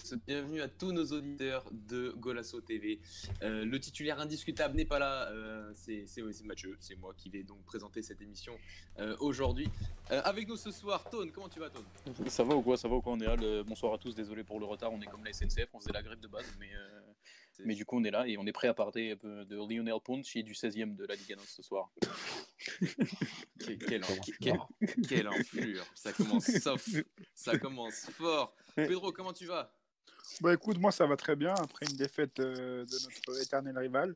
Tous, bienvenue à tous nos auditeurs de Golasso TV. Euh, le titulaire indiscutable n'est pas là, euh, c'est Mathieu, c'est moi qui vais donc présenter cette émission euh, aujourd'hui. Euh, avec nous ce soir, Tone, comment tu vas Tone? Ça va ou quoi Ça va ou quoi On est là, le- bonsoir à tous, désolé pour le retard, on est comme la SNCF, on faisait la grève de base, mais, euh, mais du coup on est là et on est prêt à parler un peu de Lionel Ponce et du 16e de la Ligue 1 ce soir. Quelle, quelle, quelle- quelle enflure, ça commence soft, ça commence fort. Pedro, comment tu vas? Bah écoute, moi ça va très bien après une défaite euh, de notre éternel rival.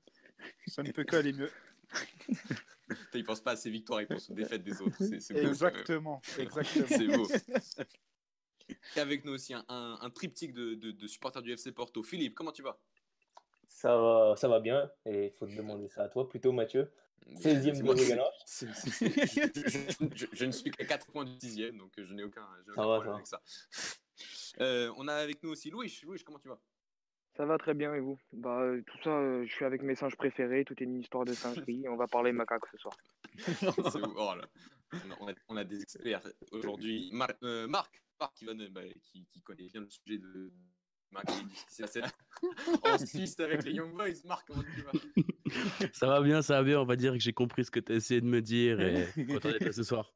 Ça ne peut que aller mieux. Il pense pas à ses victoires, il pense aux défaites des autres. C'est c'est beau. Exactement, exactement. C'est beau. Et avec nous aussi un, un- un triptyque de, de- de supporters du FC Porto. Philippe, comment tu vas? Ça va, ça va bien, et il faut te demander ça à toi plutôt, Mathieu. 16e de Moi, Ligue 1. c'est- c'est- c'est- je, je- je ne suis qu'à 4 points du 6 donc je n'ai aucun, j'ai aucun Ça va, problème ça avec ça. Euh, on a avec nous aussi Louis. Louis, comment tu vas? Ça va très bien et vous? Bah euh, tout ça, euh, je suis avec mes singes préférés, tout est une histoire de singerie, on va parler macaque ce soir. Oh là. On a, on des experts aujourd'hui. Mar- euh, Marc, Marc qui, va ne- bah, qui, qui connaît bien le sujet de en Suisse avec les Young Boys. Marc, comment tu vas? Ça va bien, ça va bien. On va dire que j'ai compris ce que tu as essayé de me dire et content d'être là ce soir.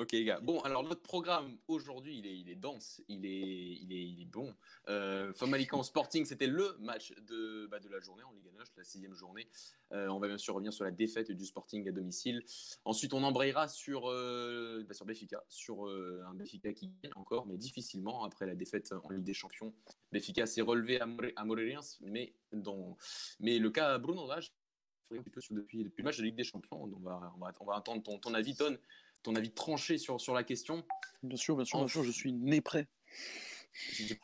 Ok, les gars. Bon, alors notre programme aujourd'hui, il est, il est dense, il est, il est, il est bon. Euh, Famalicão Sporting, c'était le match de, bah, de la journée en Ligue 1, la sixième journée. Euh, on va bien sûr revenir sur la défaite du Sporting à domicile. Ensuite, on embrayera sur, euh, bah, sur Benfica, sur euh, un Benfica qui gagne encore, mais difficilement après la défaite en Ligue des Champions. Benfica s'est relevé à, More- à mais, dans, mais le cas Bruno Lage, un petit peu sur- depuis, depuis le match de Ligue des Champions. On va, on va, on va attendre ton, ton avis, Ton, ton avis tranché sur, sur la question. Bien sûr, bien sûr, bien sûr, je suis né prêt. J'ai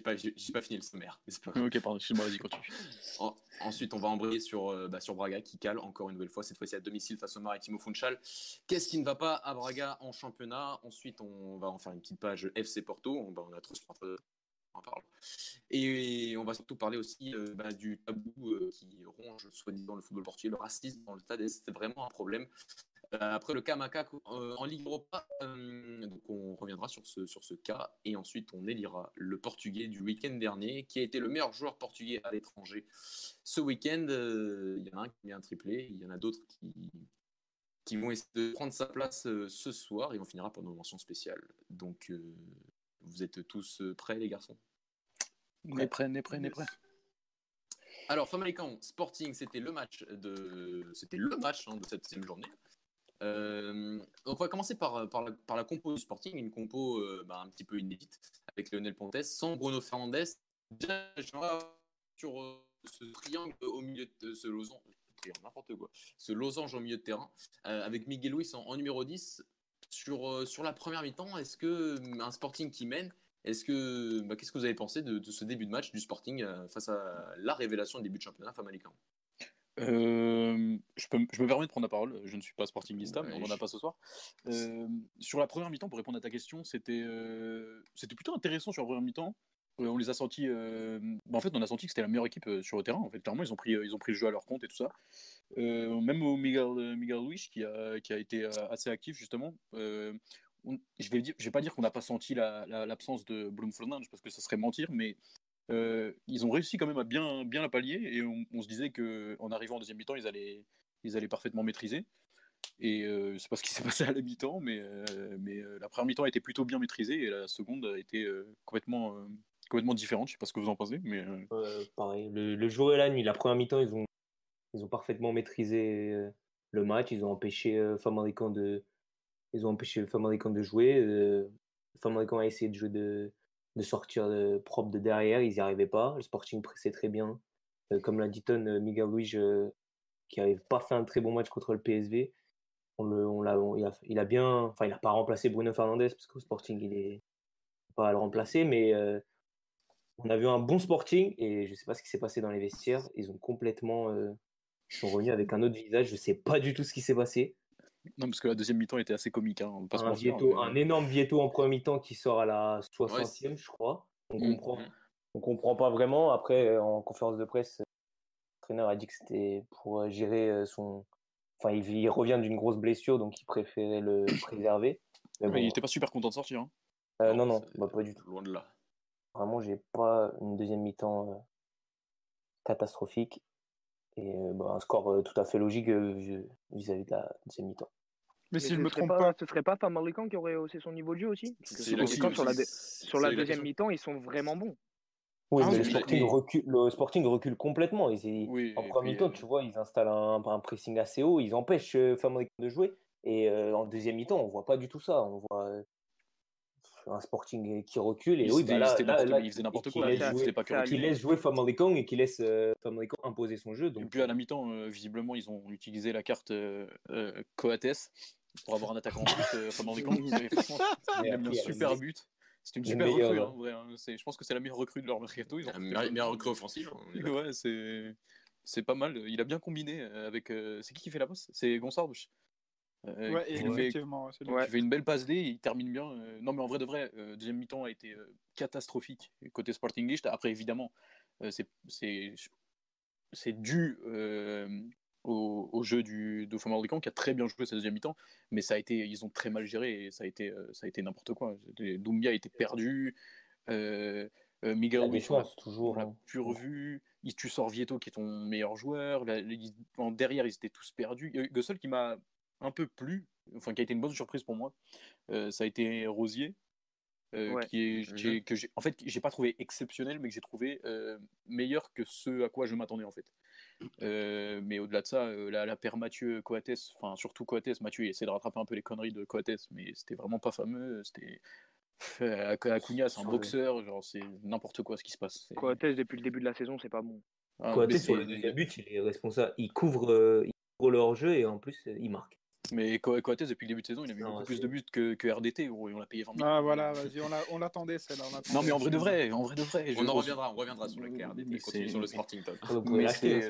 pas, pas, pas fini le sommaire. pas. Ok, pardon, excuse-moi, vas-y, continue. En- ensuite, on va embrayer sur, euh, bah, sur Braga qui cale encore une nouvelle fois, cette fois-ci à domicile face au Maritimo Funchal. Qu'est-ce qui ne va pas à Braga en championnat? Ensuite, on va en faire une petite page FC Porto. On, bah, on a trop on en parle. Et on va surtout parler aussi euh, bah, du tabou euh, qui ronge soi-disant le football portugais, le racisme dans le stade. C'est vraiment un problème. Euh, après le cas Macaque euh, en Ligue Europa, euh, donc on reviendra sur ce, sur ce cas et ensuite on élira le Portugais du week-end dernier qui a été le meilleur joueur portugais à l'étranger. Ce week-end, il y en a un qui met un triplé, il y en a d'autres qui, qui vont essayer de prendre sa place ce soir et on finira par nos mentions spéciales. Donc euh, vous êtes tous prêts les garçons? Né prêt, né prêt, né prêt. Alors, Famalicão Sporting, c'était le match de, c'était le match hein, de cette deuxième journée. Euh, on va commencer par, par, la, par compo du Sporting, une compo euh, bah, un petit peu inédite avec Lionel Pontes, sans Bruno j'aimerais sur euh, ce triangle au milieu de ce losange, n'importe quoi, ce losange au milieu de terrain, euh, avec Miguel Luis en, numéro 10. Sur, euh, la première mi-temps, est-ce que euh, un Sporting qui mène, bah, qu'est-ce que vous avez pensé de, ce début de match du Sporting euh, face à la révélation du début de championnat Famalicão Euh, je, peux, je me permets de prendre la parole, je ne suis pas sportingista, mais on n'en a pas ce soir. Euh, sur la première mi-temps, pour répondre à ta question, c'était euh, plutôt intéressant sur la première mi-temps. Euh, on les a sentis. bah, en fait, on a senti que c'était la meilleure équipe sur le terrain. En fait, clairement, ils ont pris, ils ont pris le jeu à leur compte et tout ça. Même au Miguel, Miguel Luis, qui a, qui a été assez actif justement. On- je vais dire, je vais pas dire qu'on n'a pas senti la- la- l'absence de Bloom Fernandes parce que ça serait mentir, mais euh, ils ont réussi quand même à bien, la pallier et on, se disait que en arrivant en deuxième mi-temps, ils allaient, parfaitement maîtriser. Et euh, c'est pas ce qui s'est passé à la mi-temps, mais, euh, euh, la première mi-temps a été plutôt bien maîtrisée et la seconde a été complètement, différente. Je sais pas ce que vous en pensez, mais pareil, le, le jour et la nuit, la première mi-temps, ils ont, parfaitement maîtrisé le match, ils ont empêché Famalicão de, de jouer. Famalicão a essayé de jouer de, de sortir de- propre de derrière, ils n'y arrivaient pas. Le Sporting pressait très bien. Euh, comme l'a dit Ton, euh, euh, qui n'avait pas fait un très bon match contre le PSV, on le, on l'a, il, a, il a bien, enfin, il n'a pas remplacé Bruno Fernandes parce qu'au Sporting, il est pas à le remplacer, mais euh, on a vu un bon Sporting et je sais pas ce qui s'est passé dans les vestiaires. Ils ont complètement, euh, ils sont revenus avec un autre visage. Je sais pas du tout ce qui s'est passé. Non, parce que la deuxième mi-temps était assez comique. Hein, on Un, mentir, Vieto, mais- un énorme Vieto en premier mi-temps qui sort à la 60e, Ouais, c'est- je crois. On Mm. comprend, Mm. on comprend pas vraiment. Après, euh, en conférence de presse, le traîneur a dit que c'était pour euh, gérer euh, son. Enfin, il, il revient d'une grosse blessure, donc il préférait le préserver. Mais il était pas super content de sortir. hein. euh, non, non, bah, pas du tout. Loin de là. Vraiment, j'ai pas une deuxième mi-temps euh, catastrophique. Et euh, bah, un score euh, tout à fait logique euh, vis- vis-à-vis de la deuxième mi-temps. Mais Mais si je me trompe pas, pas, ce serait pas Famalicão qui aurait haussé son niveau de jeu aussi? Parce que sur la, sur deuxième mi-temps, ils sont vraiment bons. Oui, Ah mais oui, le Sporting, recule, le Sporting recule complètement. Ils, ils- Oui, en puis, mi-temps, euh, tu vois, ils installent un, un pressing assez haut, ils empêchent euh, Famalicão de jouer. Et euh, en deuxième mi-temps, on voit pas du tout ça. On voit un Sporting qui recule. Et Ils oui, bah là, là- n'importe- là, ils faisaient n'importe et qui quoi, laisse ils jouer- faisaient pas que ça- qui laisse jouer Famalicão et qui laisse euh, Famalicão imposer son jeu. Et Donc, puis à la mi-temps, euh, visiblement, ils ont utilisé la carte euh, euh, Coates pour avoir un attaquant en plus. Euh, Famalicão. Et franchement, il a mis un super but. C'est une super recrue. hein. hein, en vrai, hein. Je pense que c'est la meilleure recrue de leur mercato. Ils ont La meilleure recrue offensive. hein. Ouais, c'est c'est pas mal. Il a bien combiné euh, avec. euh, C'est qui qui fait la passe C'est Gonçalves. Euh, ouais, qui fait-. Ouais. qui fait une belle passe D, il termine bien. Euh, non, mais en vrai de vrai, euh, deuxième mi-temps a été euh, catastrophique côté Sporting List. Après, évidemment, euh, c'est- c'est c'est dû euh, au, au jeu du de Famalicão qui a très bien joué cette deuxième mi-temps, mais ça a été, ils ont très mal géré et ça a été, euh, ça a été n'importe quoi. Doumbia était perdu. Euh, euh, Miguel la défense, toujours. on l'a hein. plus revu. Il- Tu sors Vieto qui est ton meilleur joueur. Là, ils- en derrière, ils étaient tous perdus. Il y a eu- Le seul qui m'a un peu plu, enfin qui a été une bonne surprise pour moi, euh, ça a été Rosier. euh, Ouais. qui est, qui que j'ai, en fait, j'ai pas trouvé exceptionnel, mais que j'ai trouvé euh, meilleur que ce à quoi je m'attendais en fait. Euh, mais au-delà de ça, euh, la, la paire Mathieu Coates, enfin surtout Coates, Mathieu il essaie de rattraper un peu les conneries de Coates, mais c'était vraiment pas fameux. C'était Acuna, c'est un boxeur, genre c'est n'importe quoi ce qui se passe. C'est- Coates, depuis le début de la saison, c'est pas bon. Ah, Coates, sur le c'est- deuxième but, il est responsable. Il couvre, euh, il couvre le hors-jeu et en plus, il marque. Mais Co- Coates, depuis le début de saison, il a mis Non, beaucoup plus de buts que, que RDT, gros, et on l'a payé 20 millions. Ah voilà, vas-y, on l'a- on l'attendait celle-là. on Non, mais en vrai de vrai, en vrai de vrai. je- On en reviendra, on reviendra sur le KRDT. Mais Continue sur le Sporting pouvez Mais l'acheter,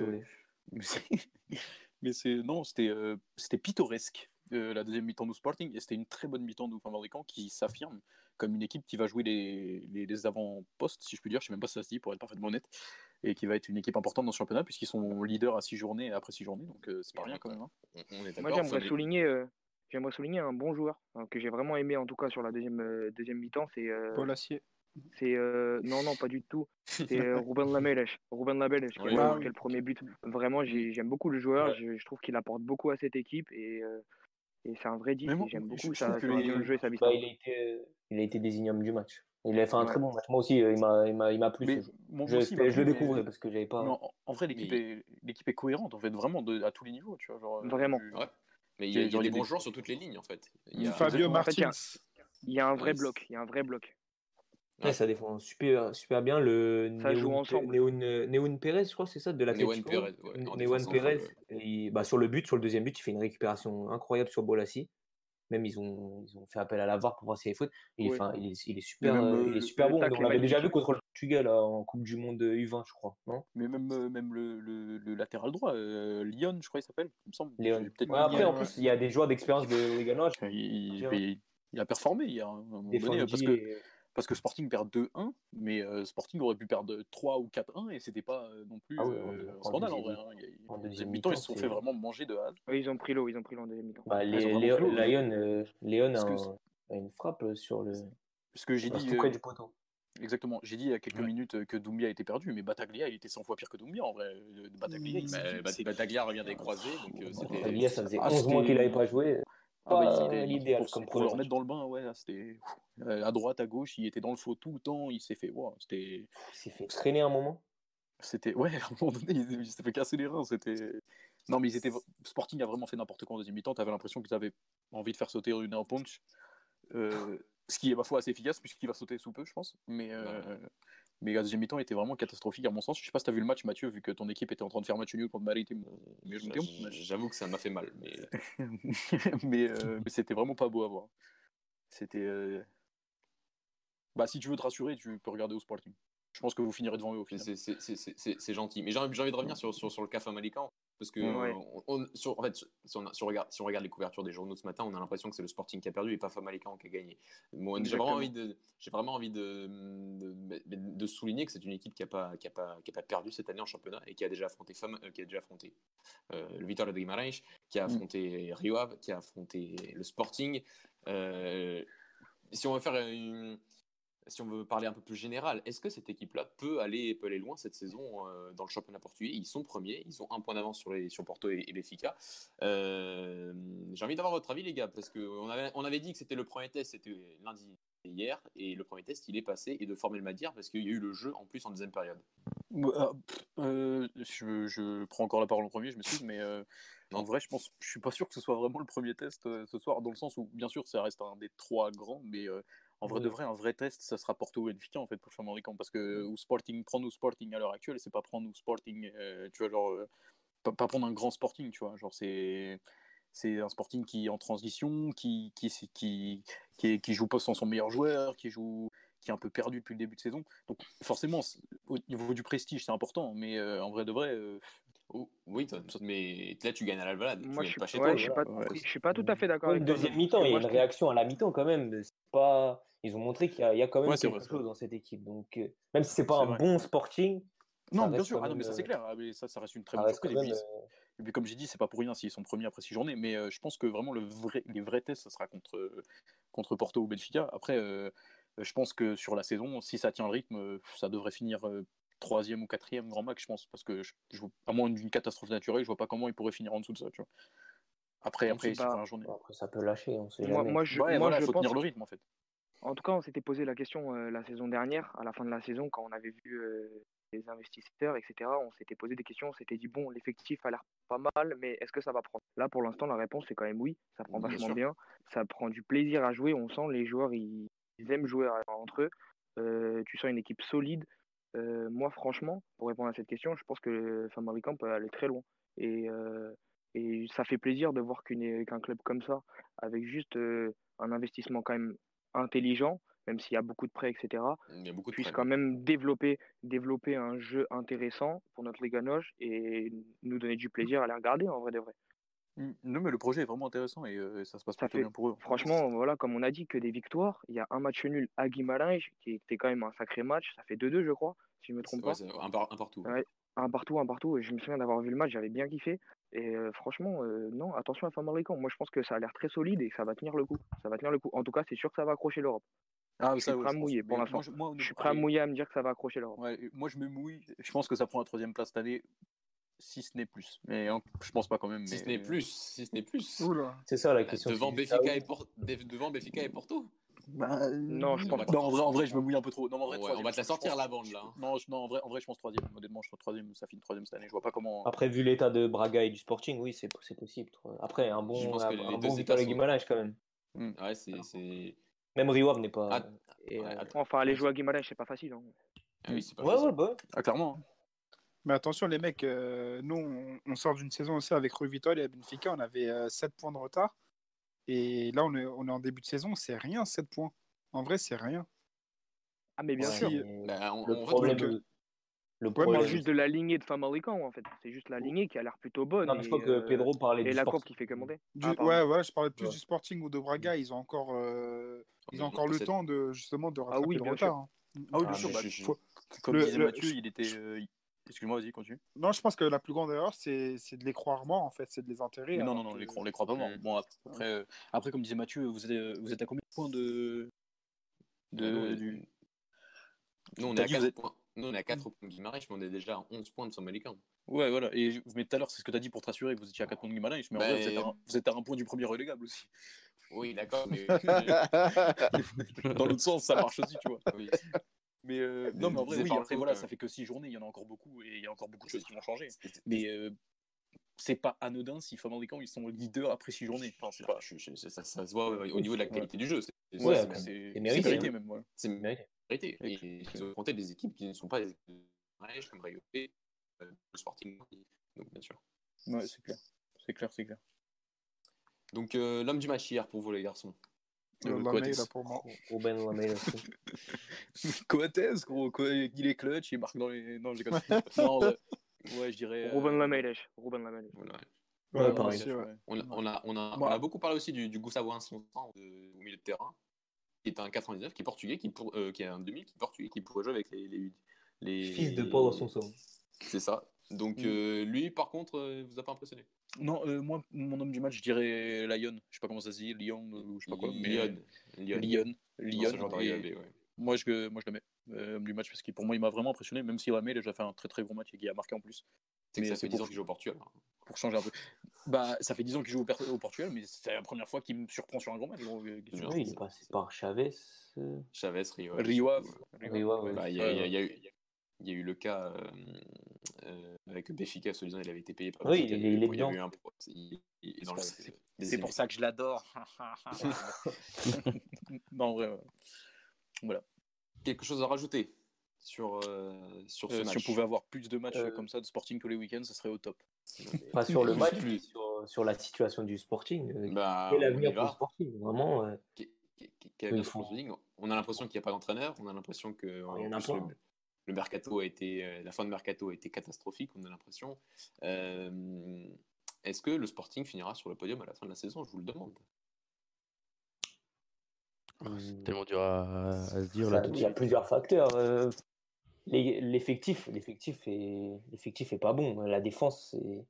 c'est, non, c'était euh, c'était pittoresque euh, la deuxième mi-temps du Sporting et c'était une très bonne mi-temps du Famalicão qui s'affirme comme une équipe qui va jouer les, les, les avant-postes, si je puis dire, je sais même pas si ça se dit pour être parfaitement honnête, et qui va être une équipe importante dans ce championnat puisqu'ils sont leaders à 6 journées après 6 journées, donc euh, c'est pas rien quand même. hein. On, on est Moi, j'aimerais souligner, euh, j'aimerais souligner un bon joueur hein, que j'ai vraiment aimé, en tout cas sur la deuxième, euh, deuxième mi-temps. C'est, euh, Paul Assier. c'est euh, non, non, pas du tout. C'est euh, Ruben Lamelles. Ruben Lamelles qui Oui, a oui. marqué le premier but. Vraiment, j'ai- j'aime beaucoup le joueur. Je, je trouve qu'il apporte beaucoup à cette équipe et, euh, et c'est un vrai 10. Mais moi, et J'aime beaucoup je sa, que jeu et sa Bah, il, a été, il a été désigné homme du match. Il a fait un Ouais. très bon match. Moi aussi, euh, il m'a, il m'a, il m'a plu Mais ce jeu. moi Je, aussi, le mais- découvrais parce que j'avais pas. en, vrai, l'équipe Mais- est, l'équipe est cohérente en fait, vraiment de- à tous les niveaux, tu vois. Genre, euh, Vraiment. du- Ouais. Mais il y a, il y des bons des- joueurs sur toutes les lignes en fait. Il y a- Fabio En fait, il y a- Martins. Il y a un vrai Ouais, bloc. Il y a un vrai bloc. Ouais, ça défend super, super bien. Le Ça joue Neun- ensemble. Neun- Neun Pérez, je crois, c'est ça, de la Neuen Pérez, Neuen Pérez, bah, sur le but, sur le deuxième but, il fait une récupération incroyable sur Bolassi. Même ils ont, ils ont fait appel à la VAR pour voir s'il y avait faute. Il, est- il, est, il est super, même, euh, il euh, est super bon. On l'avait déjà vu contre le Portugal là, en Coupe du Monde U20, je crois. Non? Mais même, euh, même le, le, le latéral droit, euh, Lyon, je crois qu'il s'appelle, il me semble. Ouais, après, en euh, plus, il y a des joueurs d'expérience de Ligue 1. il, il- il- il a performé hier, à un moment donné, parce Fondy que, parce que Sporting perd 2-1, mais euh, Sporting aurait pu perdre 3 ou 4-1 et c'était pas euh, non plus Ah oui, euh, en en scandale en vrai. deuxième- hein. En deuxième mi-temps, ils se sont fait vraiment manger de hâte. Oui, ils ont pris l'eau. Ils ont pris l'eau en deuxième mi-temps. Bah, euh, Léon a, un- une frappe sur le. Parce que j'ai dit, euh, du poteau. exactement, j'ai dit il y a quelques Ouais. minutes que Doumbia était perdu, mais Bataglia, il était 100 fois pire que Doumbia en vrai. Bataglia, il revient des croisés, donc euh. Bataglia, ça faisait Ah, 11 mois c'était- qu'il n'avait pas joué. Ah bah, était- l'idéal pour, comme pour le remettre dans le bain, ouais, c'était euh, à droite, à gauche, il était dans le faux tout le temps, il s'est fait, wow, c'était, Il s'est fait traîner un moment. c'était, ouais, à un moment donné, il, il s'est fait casser les reins, c'était, non mais ils étaient, Sporting a vraiment fait n'importe quoi en deuxième mi-temps, t'avais l'impression qu'ils avaient envie de faire sauter une un punch, euh, ce qui est ma foi assez efficace puisqu'il va sauter sous peu, je pense, mais, euh, mais la deuxième mi-temps était vraiment catastrophique à mon sens. Je sais pas si t'as vu le match, Mathieu, vu que ton équipe était en train de faire match nul contre Maritime. dis, J'avoue que ça m'a fait mal, mais mais, euh, mais c'était vraiment pas beau à voir. C'était. euh, Bah, si tu veux te rassurer, tu peux regarder au Sporting. Je pense que vous finirez devant eux au final. c'est- gentil. Mais j'ai envie de revenir sur, sur, sur le CAF Malican. Parce que, Ouais. on- on- sur, en fait, si on, a- si on regarde, si on regarde les couvertures des journaux ce matin, on a l'impression que c'est le Sporting qui a perdu et pas Famalicão qui a gagné. Moi, j'ai vraiment envie, de, j'ai vraiment envie de, de, de souligner que c'est une équipe qui n'a pas, qui a pas, qui a pas perdu cette année en championnat et qui a déjà affronté, Fama- euh, qui a déjà affronté euh, le Vitória de Guimarães, qui a Mm. affronté Rio Ave, qui a affronté le Sporting. Euh, si on veut faire une, si on veut parler un peu plus général, est-ce que cette équipe-là peut aller, peut aller loin cette saison euh, dans le championnat portugais? Ils sont premiers, ils ont un point d'avance sur, les, sur Porto et, et Benfica. Euh, J'ai envie d'avoir votre avis, les gars, parce qu'on avait, on avait dit que c'était le premier test, c'était lundi hier, et le premier test, il est passé, et de former le Madir, parce qu'il y a eu le jeu en plus en deuxième période. Euh, je, je prends encore la parole en premier, je m'excuse, mais euh, en vrai, je pense, je suis pas sûr que ce soit vraiment le premier test euh, ce soir, dans le sens où, bien sûr, ça reste un des trois grands, mais en vrai Ouais. de vrai, un vrai test, ça sera Porto ou Benfica en fait pour le championnat américain, parce que ou Sporting, prendre ou Sporting à l'heure actuelle, c'est pas prendre ou Sporting, euh, tu vois, genre euh, pas, pas prendre un grand Sporting, tu vois, genre c'est c'est un Sporting qui est en transition, qui qui qui qui, qui joue pas sans son meilleur joueur, qui joue qui est un peu perdu depuis le début de saison. Donc forcément, au niveau du prestige, c'est important, mais euh, en vrai de vrai, euh, Oh, oui, toi, mais là, tu gagnes à l'Alvalade, Moi, je suis pas chez ouais, toi. je suis pas, ouais. je suis pas tout à fait d'accord Ouais, avec deuxième mi-temps, il y a une réaction à la mi-temps quand même. Pas... Ils ont montré qu'il y, a- il y a quand même Ouais, quelque vrai, chose dans cette équipe. Donc, euh, même si c'est pas un vrai. bon sporting, Non, bien sûr, ah non, mais ça c'est euh, clair, Ah, mais ça, ça reste une très bonne surprise. Et puis, euh, et puis, comme j'ai dit, c'est pas pour rien s'ils sont premiers après six journées, mais euh, je pense que vraiment le vrai, les vrais tests, ça sera contre, contre Porto ou Benfica. Après, euh, je pense que sur la saison, si ça tient le rythme, ça devrait finir euh, troisième ou quatrième grand max, je pense, parce que je, je vois- à moins d'une catastrophe naturelle, je vois pas comment ils pourraient finir en dessous de ça, tu vois. Après, après, c'est sur pas- la journée. Après, ça peut lâcher, on sait Moi, jamais. moi, je, Ouais, moi, voilà, je faut pense tenir le rythme en fait. En tout cas, on s'était posé la question euh, la saison dernière, à la fin de la saison, quand on avait vu euh, les investisseurs, etc. On s'était posé des questions, on s'était dit, bon, l'effectif a l'air pas mal, mais est-ce que ça va prendre? Là, pour l'instant, la réponse, c'est quand même oui. Ça prend Bien vachement sûr. bien. Ça prend du plaisir à jouer. On sent les joueurs, ils, ils aiment jouer à- entre eux. Euh, tu sens une équipe solide. Euh, moi, franchement, pour répondre à cette question, je pense que Famalicão peut aller très loin. Et, euh, et ça fait plaisir de voir qu'un club comme ça, avec juste euh, un investissement quand même intelligent, même s'il y a beaucoup de prêts, etc., Il y a beaucoup de puisse prêts. quand même développer, développer un jeu intéressant pour notre Liga Noche et nous donner du plaisir à les regarder en vrai de vrai. Mm. Non, mais le projet est vraiment intéressant et euh, ça se passe Ça plutôt fait- bien pour eux. Franchement, voilà, comme on a dit, que des victoires. Il y a un match nul à Guimarães qui était quand même un sacré match. Ça fait 2-2, je crois, si je me trompe pas. un, par- un partout. Ouais. Un partout, un partout. Je me souviens d'avoir vu le match, j'avais bien kiffé. Et euh, franchement, euh, non, attention à Famalicão. Moi, je pense que ça a l'air très solide et ça va tenir le coup. Ça va tenir le coup. En tout cas, c'est sûr que ça va accrocher l'Europe. Ah, je suis ça, ouais, prêt à mouiller pour l'instant. je- moi, Je suis prêt à allez, mouiller à me dire que ça va accrocher l'Europe. Ouais, moi je me mouille. Je pense que ça prend la troisième place cette année, si ce n'est plus. Mais hein, je pense pas quand même. Si ce n'est plus, si ce n'est plus. C'est ça la question. Devant oui. et Por- de- devant Benfica et Porto. Bah, Non, je pense non, pas. en vrai, en vrai, je me mouille un peu trop. Non, en vrai, Ouais, on va te la je- je sortir pense- la bande là. hein. Non, je- non, en vrai, en vrai, je pense troisième. Honnêtement, je pense troisième. Ça finit troisième cette année. Je vois pas comment. Après, vu l'état de Braga et du Sporting, oui, c'est possible. Après, un Je bon, pense un, que un bon sont- quand même. Ouais, c'est. c'est- Même Rio n'est pas. Ah, et, ouais, euh, attends. Enfin, aller jouer à Guimarães, c'est pas facile. hein. Ah oui, c'est pas ouais, facile. ouais, bah. Ah, clairement. hein. Mais attention, les mecs, euh, nous, on, on sort d'une saison aussi avec Rui Vitória et Benfica. On avait 7 points de retard. Et là, on est, on est en début de saison. C'est rien, 7 points. En vrai, c'est rien. Ah, mais bien ouais, sûr. mais Bah, on- le on problème, donc, le problème, parle juste de la lignée de Famalicão, en fait. C'est juste la lignée qui a l'air plutôt bonne. Non, mais je et, crois que euh, Pedro parlait Et du la qui fait que monter. Du- Ah, ouais, voilà, je parlais plus Ouais. du Sporting ou de Braga. Ils ont encore, euh, ils ont encore le c'est- temps de justement de rattraper oui, le retard. hein. Ah oui, Ah, bien sûr. mais bah, je- je- faut- Comme Le- disait le- Mathieu, il était. euh, Excuse-moi, vas-y, continue. Non, je pense que la plus grande erreur, c'est de les croire morts, en fait, c'est de les enterrer. Mais non, non, non, on que- les croit, on les croit pas morts. Bon, après, euh, après, comme disait Mathieu, vous êtes, euh, vous êtes à combien de points de. de Bah, nous, du... Nous, on est à dit, 4 vous êtes- points. Nous, on est à 4 points de Guimarães, mais on est déjà à 11 points de Famalicão. Ouais, voilà. Et mais tout à l'heure, c'est ce que tu as dit pour te rassurer que vous étiez à 4 points de Guimarães. Mais en vrai, vous êtes, à un, vous êtes à un point du premier relégable aussi. Oui, d'accord, mais. Dans l'autre sens, ça marche aussi, tu vois. oui. Mais euh, Des- non, mais en vrai, oui, après, voilà, ça fait que 6 journées, il y en a encore beaucoup et il y a encore beaucoup de choses qui vont changer. Mais euh, c'est pas anodin si Famalicão ils sont leaders après 6 journées. Enfin, c'est pas. je- je- ça, ça se voit euh, au niveau de la qualité du jeu. C'est c'est- Ouais, c'est- après, c'est- c'est mérité, mérité hein. même. Voilà. c'est Mérité. mérité. Et ils ont affronté des équipes qui ne sont pas des équipes de comme euh, le Sporting. Donc, bien sûr. Ouais, c'est clair. C'est clair, c'est clair. Donc, euh, l'homme du match hier pour vous, les garçons. Euh, Euh, la Coates. mail, là, pour moi. Aussi. Coates, gros, il est clutch, il marque dans les. Non, j'ai Non, ouais. ouais, je dirais. euh, Ruben Lameles. Ruben Lameles. Voilà. Ouais, Ouais, non, pareil. aussi, ouais. On, a, on, a, on, a, Moi- on a beaucoup parlé aussi du, du Gustavo de- au milieu de terrain, qui est un 99, qui est portugais, qui, pour, euh, qui est un 2000, qui est portugais, qui pourrait jouer avec les. les, les- Fils de Paulo Assunção. C'est ça. Donc, Mm. euh, lui, par contre, euh, vous a pas impressionné? Non, euh, moi, mon homme du match, je dirais Lyon. Je sais pas comment ça se dit, Lyon ou je sais pas quoi. mais- Lyon. Lyon. Lyon. Lyon. et- ouais. Moi, je, moi, je le mets euh, homme du match parce que pour moi, il m'a vraiment impressionné, même si Ramé il a déjà fait un très très gros match et qu'il a marqué en plus. C'est que ça fait 10 ans qu'il joue au Portugal. hein. Pour changer un peu. Bah, ça fait 10 ans qu'il joue au, Per- au Portugal, mais c'est la première fois qu'il me surprend sur un grand match. Euh, Oui, il est passé par Chavez. euh, Chavez, Rio. Rio. Bah, il y a eu- il y a eu le cas euh, euh, avec Béfica, soi-disant, il avait été payé par Oui, il est- il est il y a eu dedans. un pro- il- il est dans le- C'est- pour ça que je l'adore. non, en vrai, ouais. voilà. Quelque chose à rajouter sur, euh, sur ce Euh, match si on pouvait avoir plus de matchs Euh, comme ça de Sporting tous les week-ends, ça serait au top. Pas sur le match, mais sur, sur la situation du Sporting. Bah, quel avenir pour le. Sporting Vraiment, euh, le faut- Sporting? On a l'impression qu'il n'y a pas d'entraîneur. On a l'impression que il y en en a plus, le, le mercato a été, euh, la fin de mercato a été catastrophique. On a l'impression. Euh, Est-ce que le Sporting finira sur le podium à la fin de la saison? Je vous le demande. Ah, C'est tellement dur à, à se dire ça- là il y a plusieurs facteurs. euh, L'effectif, l'effectif est, l'effectif est pas bon. La défense, c'est,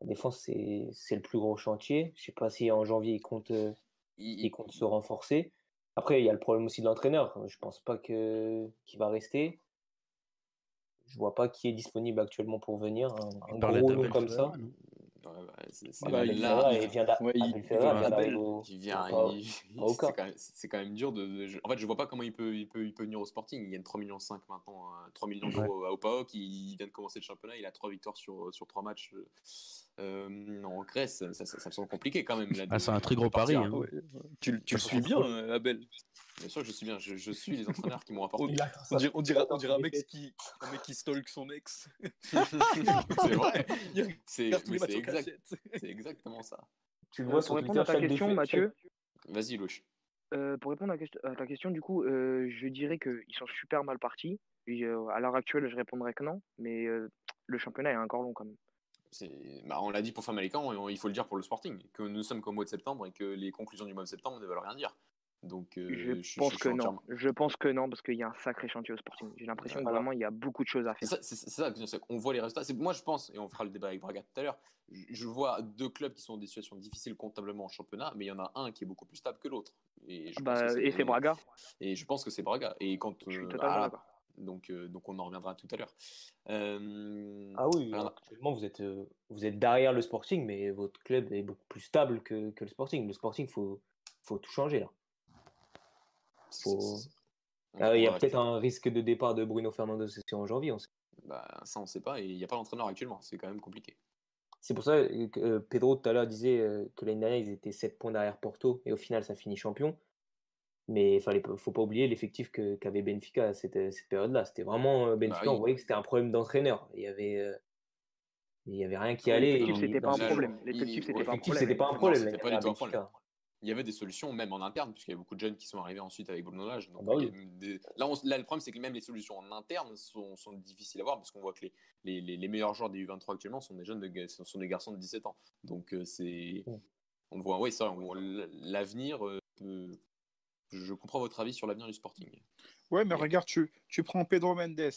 la défense, c'est, c'est le plus gros chantier. Je sais pas si en janvier ils comptent, euh, Il- ils comptent se renforcer. Après, il y a le problème aussi de l'entraîneur. Je pense pas que qu'il va rester. Je vois pas qui est disponible actuellement pour venir. Un, un gros nom comme ça. Ouais, il- Ferreira, là, il vient Ouais, il- vient au- c'est quand, même- c'est quand même dur de, de- je- En fait, je vois pas comment il peut, il peut, il peut venir au Sporting. Il gagne 3 millions 5 maintenant, hein, 3 millions d'euros à Opaok. Il vient de commencer le championnat. Il a 3 victoires sur, sur 3 matchs euh, en Grèce. Ça, ça, ça me semble compliqué quand même. là, Ah, c'est un très gros pari, hein. Ouais. Tu, tu le suis bien, euh, Abel. Bien sûr, je suis bien. Je, je suis les entraîneurs qui m'ont apporté. On dirait, on dirait- on dirait un mec qui, un mec qui stalk son ex. c'est vrai. C'est exact, exactement ça. Tu le Euh, vois pour sur répondre à ta question, défaite- Mathieu, Vas-y, Louche. Euh, pour répondre à, ta question, du coup, euh, je dirais qu'ils sont super mal partis. Et, euh, à l'heure actuelle, je répondrais que non, mais euh, le championnat est encore long quand même. Bah, on l'a dit pour Famalicão et on- il faut le dire pour le Sporting, que nous sommes qu'au mois de septembre et que les conclusions du mois de septembre ne veulent rien dire. Donc, euh, je, je, pense je que non. Je pense que non, parce qu'il y a un sacré chantier au Sporting. J'ai l'impression que Voilà. vraiment, il y a beaucoup de choses à faire. c'est- ça, on voit les résultats. Moi, je pense, et on fera le débat avec Braga tout à l'heure, je, vois deux clubs qui sont dans des situations difficiles comptablement en championnat, mais il y en a un qui est beaucoup plus stable que l'autre. Et, Bah, et c'est Braga. Et je pense que c'est Braga. Et quand, euh. Donc, euh, donc on en reviendra tout à l'heure. Euh, Ah oui, alors, actuellement vous êtes, euh, vous êtes derrière le Sporting, mais votre club est beaucoup plus stable que, que le Sporting. Le Sporting, il faut, faut tout changer. là. faut- Ah, il y a peut-être un risque de départ de Bruno Fernandes en janvier. on sait. Bah, ça, on sait pas. Et il n'y a pas d'entraîneur actuellement. C'est quand même compliqué. C'est pour ça que Pedro tout à l'heure disait que l'année dernière ils étaient 7 points derrière Porto et au final ça finit champion. Mais il fallait, faut pas oublier l'effectif que- qu'avait Benfica à cette, cette période-là. C'était vraiment euh, Benfica, Bah oui. on voyait que c'était un problème d'entraîneur. Il y avait, euh, il y avait rien qui Oui, allait. L'effectif, c'était pas un problème. L'effectif, c'était pas un problème. c'était pas un problème. c'était l'année pas du dernière tout un à problème. Benfica. Il y avait des solutions, même en interne, puisqu'il y avait beaucoup de jeunes qui sont arrivés ensuite avec Bruno Lage. Donc, Ah bah oui. des- là, on- là, le problème, c'est que même les solutions en interne sont, sont difficiles à voir, parce qu'on voit que les, les, les- les meilleurs joueurs des U23 actuellement sont des jeunes, de, sont des garçons de 17 ans. Donc, euh, c'est. Ouais. On voit, oui, ça, on- l'avenir. euh, peut- je comprends votre avis sur l'avenir du Sporting. Ouais, mais regarde, tu, tu prends Pedro Mendes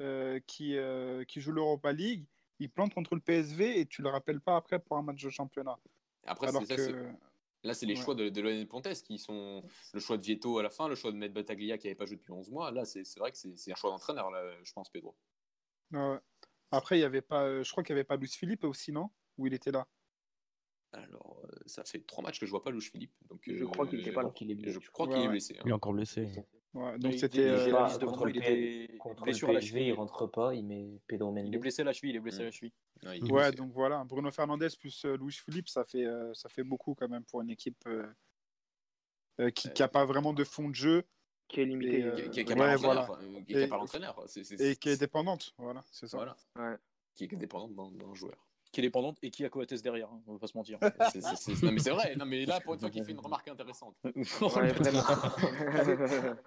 euh, qui, euh, qui joue l'Europa League, il plante contre le PSV et tu le rappelles pas après pour un match de championnat. Après, Alors c'est ça, c'est- que. Là, c'est les Ouais. choix de, de Lionel Pontes qui sont le choix de Vieto à la fin, le choix de Med Bataglia qui n'avait pas joué depuis 11 mois. Là, c'est c'est vrai que c'est c'est un choix d'entraîneur, je pense, Pedro. Ouais. Après, il y avait pas, euh, je crois qu'il n'y avait pas Luis Philippe aussi, non? Où il était là? Alors, euh, ça fait trois matchs que je vois pas Louche Philippe. Donc, Je euh, crois qu'il était je- pas là. qu'il est blessé. Je crois Ouais, qu'il est ouais. blessé. hein. Il est encore blessé. Ouais, donc il c'était. euh, la Pas- liste devant contre moi, le il P- était contre le blessure à la PSV, il cheville. rentre pas, il met Pedro Mendes. Il est blessé à la cheville, il est blessé à la cheville. Ouais, blessé. donc voilà, Bruno Fernandes plus euh, Luis Philippe, ça fait, euh, ça fait beaucoup quand même pour une équipe euh, euh, qui n'a pas vraiment de fond de jeu Qui est limité. Et, euh, Qui- ouais, pas voilà. l'entraîneur, euh, Et- qui est dépendante. Voilà, c'est ça. Voilà. Ouais. Qui est dépendante d'un joueur. Qui est dépendante et qui a Coates derrière, hein, on va pas se mentir. C'est- c'est- c'est- Non, mais c'est vrai. Non, mais là, pour une fois qu'il fait une remarque intéressante. Ouais.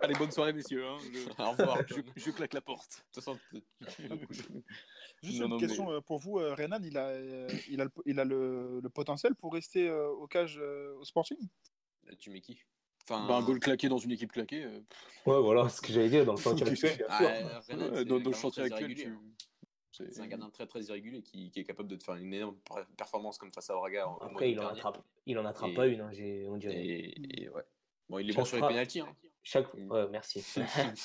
Allez, bonne soirée, messieurs. hein. Je- Au revoir. je, claque la porte. Juste Non, une non, question euh, pour vous, euh, Renan, il a, euh, il a, le, il a le, le potentiel pour rester euh, au cage euh, au Sporting? Tu mets qui? Enfin, Bah, un goal claqué dans une équipe claquée. euh, Ouais, voilà ce que j'allais dire dans le chantier actuel, bien ah, sûr. euh, Renan, ouais, c'est dans, dans le chantier actuel, tu. C'est- un gardien très très irrégulier qui, qui est capable de te faire une énorme per- performance comme face à Braga. en- au Après, il en attrape, il en attrape Et- pas une, hein, on dirait. Et, et ouais. Bon, il est bon sur les pénalties. Hein. Chaque... Ouais, merci.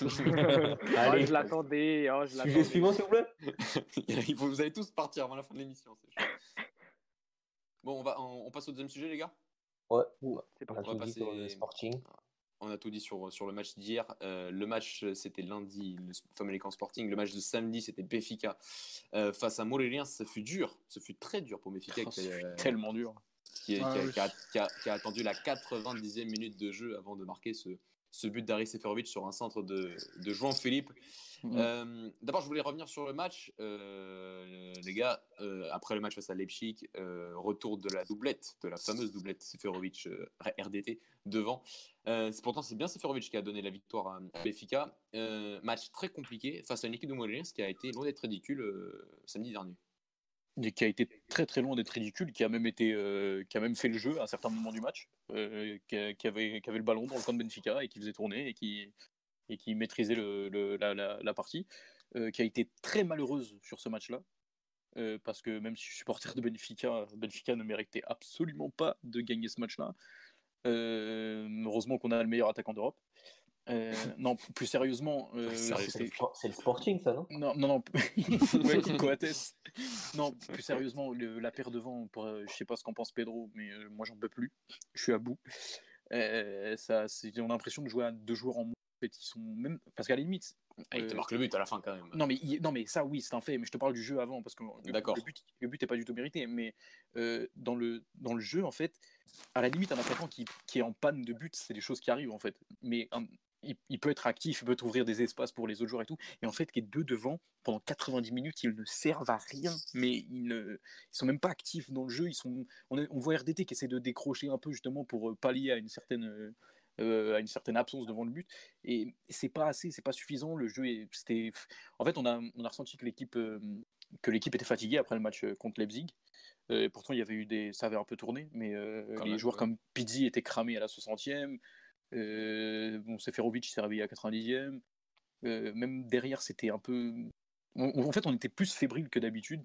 Oh, Allez, je l'attendais. oh, je sujet suivant, s'il vous plaît. Il faut- vous allez tous partir avant la fin de l'émission. c'est chaud. Bon, on, va, on, on passe au deuxième sujet, les gars? Ouais, C'est on parti. va passer- Sporting. On a tout dit sur, sur le match d'hier. Euh, le match, c'était lundi, le Famalicão Sporting. Le match de samedi, c'était Benfica euh, face à Morelia. Ça fut dur. Ce fut très dur pour Oh, c'est euh, tellement dur. qui, Ah a, oui. qui a- qui a- qui a attendu la 90e minute de jeu avant de marquer ce, ce but d'Aris Seferovic sur un centre de, de João Philippe. Mm. Euh, D'abord, je voulais revenir sur le match. Euh, les gars, euh, après le match face à Leipzig, retour de la doublette, de la fameuse doublette Seferovic RDT devant. C'est- pourtant, c'est bien Seferovic qui a donné la victoire à. Euh, match très compliqué face à une équipe de Morelia, qui a été loin d'être ridicule samedi dernier. Qui a été très très loin d'être ridicule, qui a même été, euh, qui a même fait le jeu à un certain moment du match, euh, qui, avait, le ballon dans le camp de Benfica et qui faisait tourner et qui, maîtrisait la, partie, euh, qui a été très malheureuse sur ce match-là, parce que même si je suis supporter de Benfica, Benfica ne méritait absolument pas de gagner ce match-là. Heureusement qu'on a le meilleur attaquant d'Europe. Euh, non, plus sérieusement, euh, C'est le, Sporting, ça, non? Non, non, non. ouais, Coates. Non, plus sérieusement, le- la paire devant, pour, euh, je sais pas ce qu'en pense Pedro, mais euh, moi j'en peux plus. Je suis à bout. Euh, ça, c'est- on a l'impression de jouer à deux joueurs en moins. Ils sont même parce qu'à la limite. Ah, il te euh, marque le but à la fin quand même. non mais, il- non mais ça oui c'est un fait mais je te parle du jeu avant parce que le, but le but est pas du tout mérité mais euh, dans le dans le jeu en fait à la limite un attaquant qui, qui est en panne de but c'est des choses qui arrivent en fait mais un- il, il peut être actif il peut ouvrir des espaces pour les autres joueurs et tout et en fait qui est deux devant pendant 90 minutes ils ne servent à rien mais ils ne ils sont même pas actifs dans le jeu ils sont on, voit RDT qui essaie de décrocher un peu justement pour euh, pallier à une certaine euh, euh, à une certaine absence devant le but et c'est pas assez, c'est pas suffisant. Le jeu, est- c'était. En fait, on a, on a ressenti que l'équipe, euh, que l'équipe était fatiguée après le match contre Leipzig. Euh, pourtant, il y avait eu des, ça avait un peu tourné, mais les joueurs ouais. comme Pizzi étaient cramés à la 60e. Euh, bon, Seferovic s'est réveillé à 90e. Euh, même derrière, c'était un peu. on- en fait, on était plus fébrile que d'habitude,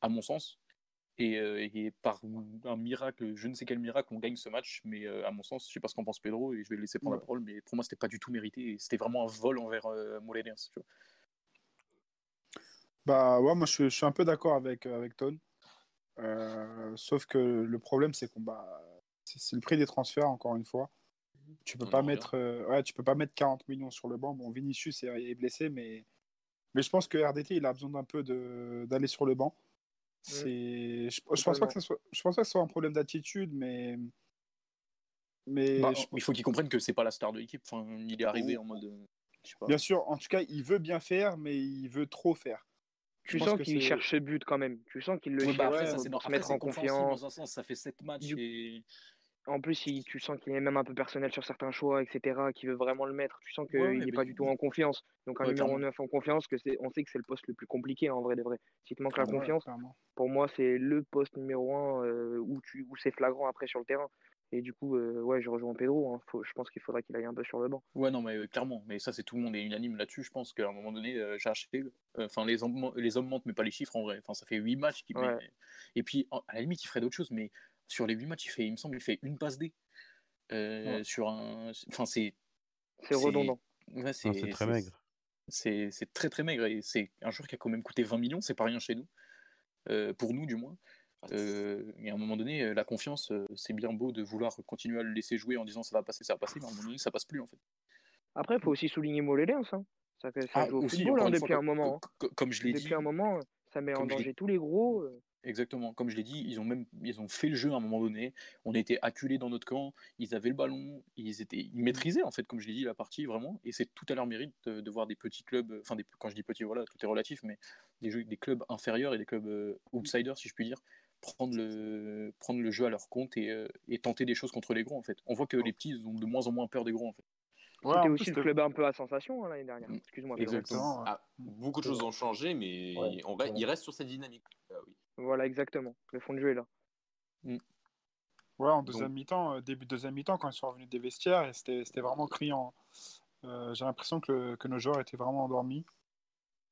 à mon sens. Et, euh, et par un miracle, je ne sais quel miracle, on gagne ce match. Mais à mon sens, je sais pas ce qu'en pense Pedro et je vais le laisser prendre la parole. Mais pour moi, c'était pas du tout mérité. et C'était vraiment un vol envers tu vois. Bah ouais, moi je suis, je suis un peu d'accord avec, avec Ton. Euh, sauf que le problème, c'est qu'on bah, c'est le prix des transferts, encore une fois. Tu peux On pas mettre, euh, ouais, tu peux pas mettre 40 millions sur le banc. Bon, Vinicius est, est blessé, mais, mais je pense que RDT, il a besoin d'un peu de- d'aller sur le banc. C'est, je, je pense pas que ça soit, je pense pas que ce soit un problème d'attitude, mais, mais Bah, je- il faut qu'il comprenne que c'est pas la star de l'équipe. Enfin, il est arrivé Oh. en mode. euh, je sais pas. bien sûr, en tout cas, il veut bien faire, mais il veut trop faire. Tu sens qu'il cherche ce but quand même. Tu sens qu'il le Ouais, bah, cherche après, ça, pour se mettre en confiance. dans un sens. Ça fait 7 matchs Du- et. En plus, il- tu sens qu'il est même un peu personnel sur certains choix, etc., qu'il veut vraiment le mettre. Tu sens qu'il Ouais, n'est pas du tout en confiance. Donc un Ouais, numéro clairement. 9 en confiance, que c'est, on sait que c'est le poste le plus compliqué en vrai de vrai. Si te manque la Ouais, confiance, pour moi, c'est le poste numéro 1 où, tu, où c'est flagrant après sur le terrain. Et du coup, euh, ouais, je rejoins Pedro. hein. Faut- je pense qu'il faudra qu'il aille un peu sur le banc. Ouais, non, mais euh, clairement. Mais ça, c'est tout le monde est unanime là-dessus. Je pense qu'à un moment donné, euh, j'ai acheté. euh, Enfin, les, hommes, les hommes mentent, mais pas les chiffres en vrai. Enfin, ça fait 8 matchs. Qu'il Ouais. met- Et puis, en- à la limite, il ferait d'autres choses. Mais sur les 8 matchs, il, fait, il me semble, il fait une passe D. Euh, Sur un. Enfin, c'est. C'est redondant. Ouais, c'est c'est très maigre. C'est c'est très très maigre et c'est un joueur qui a quand même coûté 20 millions, c'est pas rien chez nous, Euh, pour nous du moins. Euh, et à un moment donné, la confiance, c'est bien beau de vouloir continuer à le laisser jouer en disant ça va passer, ça va passer, mais à un moment donné, ça passe plus en fait. Après, il faut aussi souligner Moléliens. Hein. Ça, fait- ça Ah, joue au aussi, football hein, depuis fois, un moment. hein. co- co- Comme je l'ai dit, Depuis un moment, ça met en comme danger tous les gros. euh. exactement, comme je l'ai dit, ils ont même ils ont fait le jeu à un moment donné. On était acculés dans notre camp, ils avaient le ballon, ils étaient ils maîtrisaient en fait, comme je l'ai dit, la partie vraiment. Et c'est tout à leur mérite de, de voir des petits clubs, enfin des, quand je dis petits, voilà, tout est relatif, mais des, jeux, des clubs inférieurs et des clubs euh, outsiders, si je puis dire, prendre le prendre le jeu à leur compte et, euh, et tenter des choses contre les gros en fait. On voit que les petits ont de moins en moins peur des gros en fait. Ouais, C'était aussi le club un peu à sensation hein, l'année dernière. Mm. Excuse-moi. Exactement. ouais. Ah, beaucoup de choses ont changé, mais Ouais. on il reste sur cette dynamique. Ah oui. Voilà, exactement. Le fond de jeu est là. Ouais, en deuxième Donc- mi-temps, euh, début de deuxième mi-temps, quand ils sont revenus des vestiaires, c'était c'était vraiment criant. Euh, J'ai l'impression que, le- que nos joueurs étaient vraiment endormis.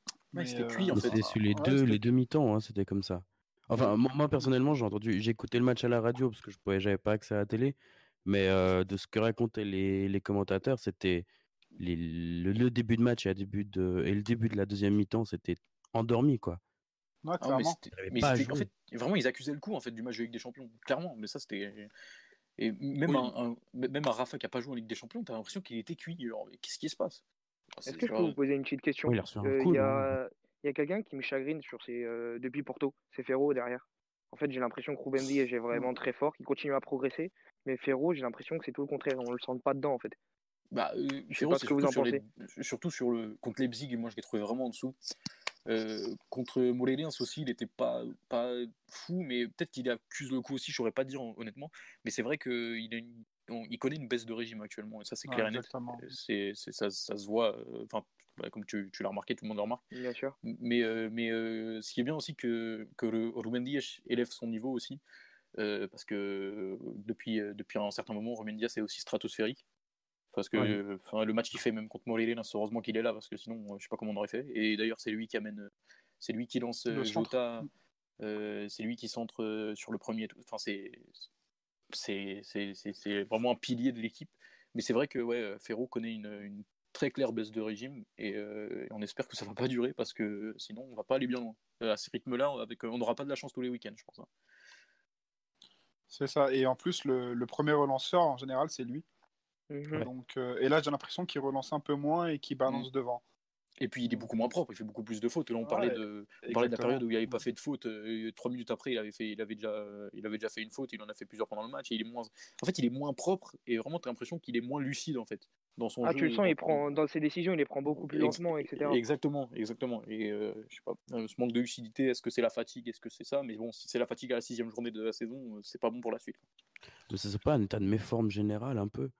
Ouais, Mais, c'était euh, cuit, en fait. C'était sur les ouais, deux, les deux mi-temps, hein, c'était comme ça. Enfin, moi, moi, personnellement, j'ai entendu, j'ai écouté le match à la radio parce que je pouvais, j'avais pas accès à la télé, Mais euh, de ce que racontaient les, les commentateurs, c'était les- le, le début de match et, à début de, et le début de la deuxième mi-temps, c'était endormi, quoi. Ouais, Ah, mais c'était- c'était- en fait, vraiment, ils accusaient le coup en fait du match de Ligue des Champions, clairement. Mais ça, c'était. Et même, Oui. un, un- même un Rafa qui a pas joué en Ligue des Champions, t'as l'impression qu'il était cuit. Alors, mais qu'est-ce qui se passe? Est-ce que je peux genre- vous poser une petite question? Oui, il a reçu un Euh, y a, il y a quelqu'un qui me chagrine sur euh, depuis Porto, c'est Ferro derrière. En fait, j'ai l'impression que Ruben Dias est vraiment très fort, qu'il continue à progresser, mais Ferro, j'ai l'impression que c'est tout le contraire, on le sent pas dedans en fait. Bah, euh, sais Ferro, pas c'est ce que vous surtout, en sur les- surtout sur le contre Leipzig, moi je l'ai trouvé vraiment en dessous. Euh, contre Moléliens aussi, il était pas, pas fou, mais peut-être qu'il accuse le coup aussi, je saurais pas dire honnêtement. Mais c'est vrai qu'il a une- on- il connaît une baisse de régime actuellement, et ça c'est Ouais, clair et net. c'est- ça, ça se voit, euh, enfin, bah, comme tu, tu l'as remarqué, tout le monde le remarque. Bien sûr. Mais, euh, mais euh, ce qui est bien aussi que, que le Ruben Dias élève son niveau aussi, euh, parce que depuis, depuis un certain moment, Ruben Dias est aussi stratosphérique. Parce que Ouais. enfin, le match qu'il fait même contre c'est heureusement qu'il est là, parce que sinon, je sais pas comment on aurait fait. Et d'ailleurs, c'est lui qui amène, c'est lui qui lance. Jota, c'est lui qui centre sur le premier. Enfin, c'est, vraiment un pilier de l'équipe. Mais c'est vrai que ouais, Ferro connaît une, une très claire baisse de régime et, euh, et on espère que ça va pas durer parce que sinon on va pas aller bien loin. Euh, À ce rythme-là, avec, on n'aura pas de la chance tous les week-ends, je pense. hein. C'est ça. Et en plus, le, le premier relanceur, en général, c'est lui. Mhm. Donc, euh, et là, j'ai l'impression qu'il relance un peu moins et qu'il balance Mm. devant. Et puis il est beaucoup moins propre, il fait beaucoup plus de fautes. Là, on parlait Ouais, de, on parlait de la période où il n'avait pas fait de faute. euh, trois minutes après, il avait, fait, il, avait déjà, il avait déjà fait une faute. Il en a fait plusieurs pendant le match. Et il est moins, en fait, il est moins propre et vraiment, tu as l'impression qu'il est moins lucide en fait dans son Ah, jeu. tu le sens, dans- il prend dans ses décisions, il les prend beaucoup plus Ex- lentement, etc. Exactement, exactement. Et euh, je sais pas, euh, ce manque de lucidité, est-ce que c'est la fatigue, est-ce que c'est ça Mais bon, si c'est la fatigue à la sixième journée de la saison, euh, c'est pas bon pour la suite. C'est pas un état de méforme général, un peu.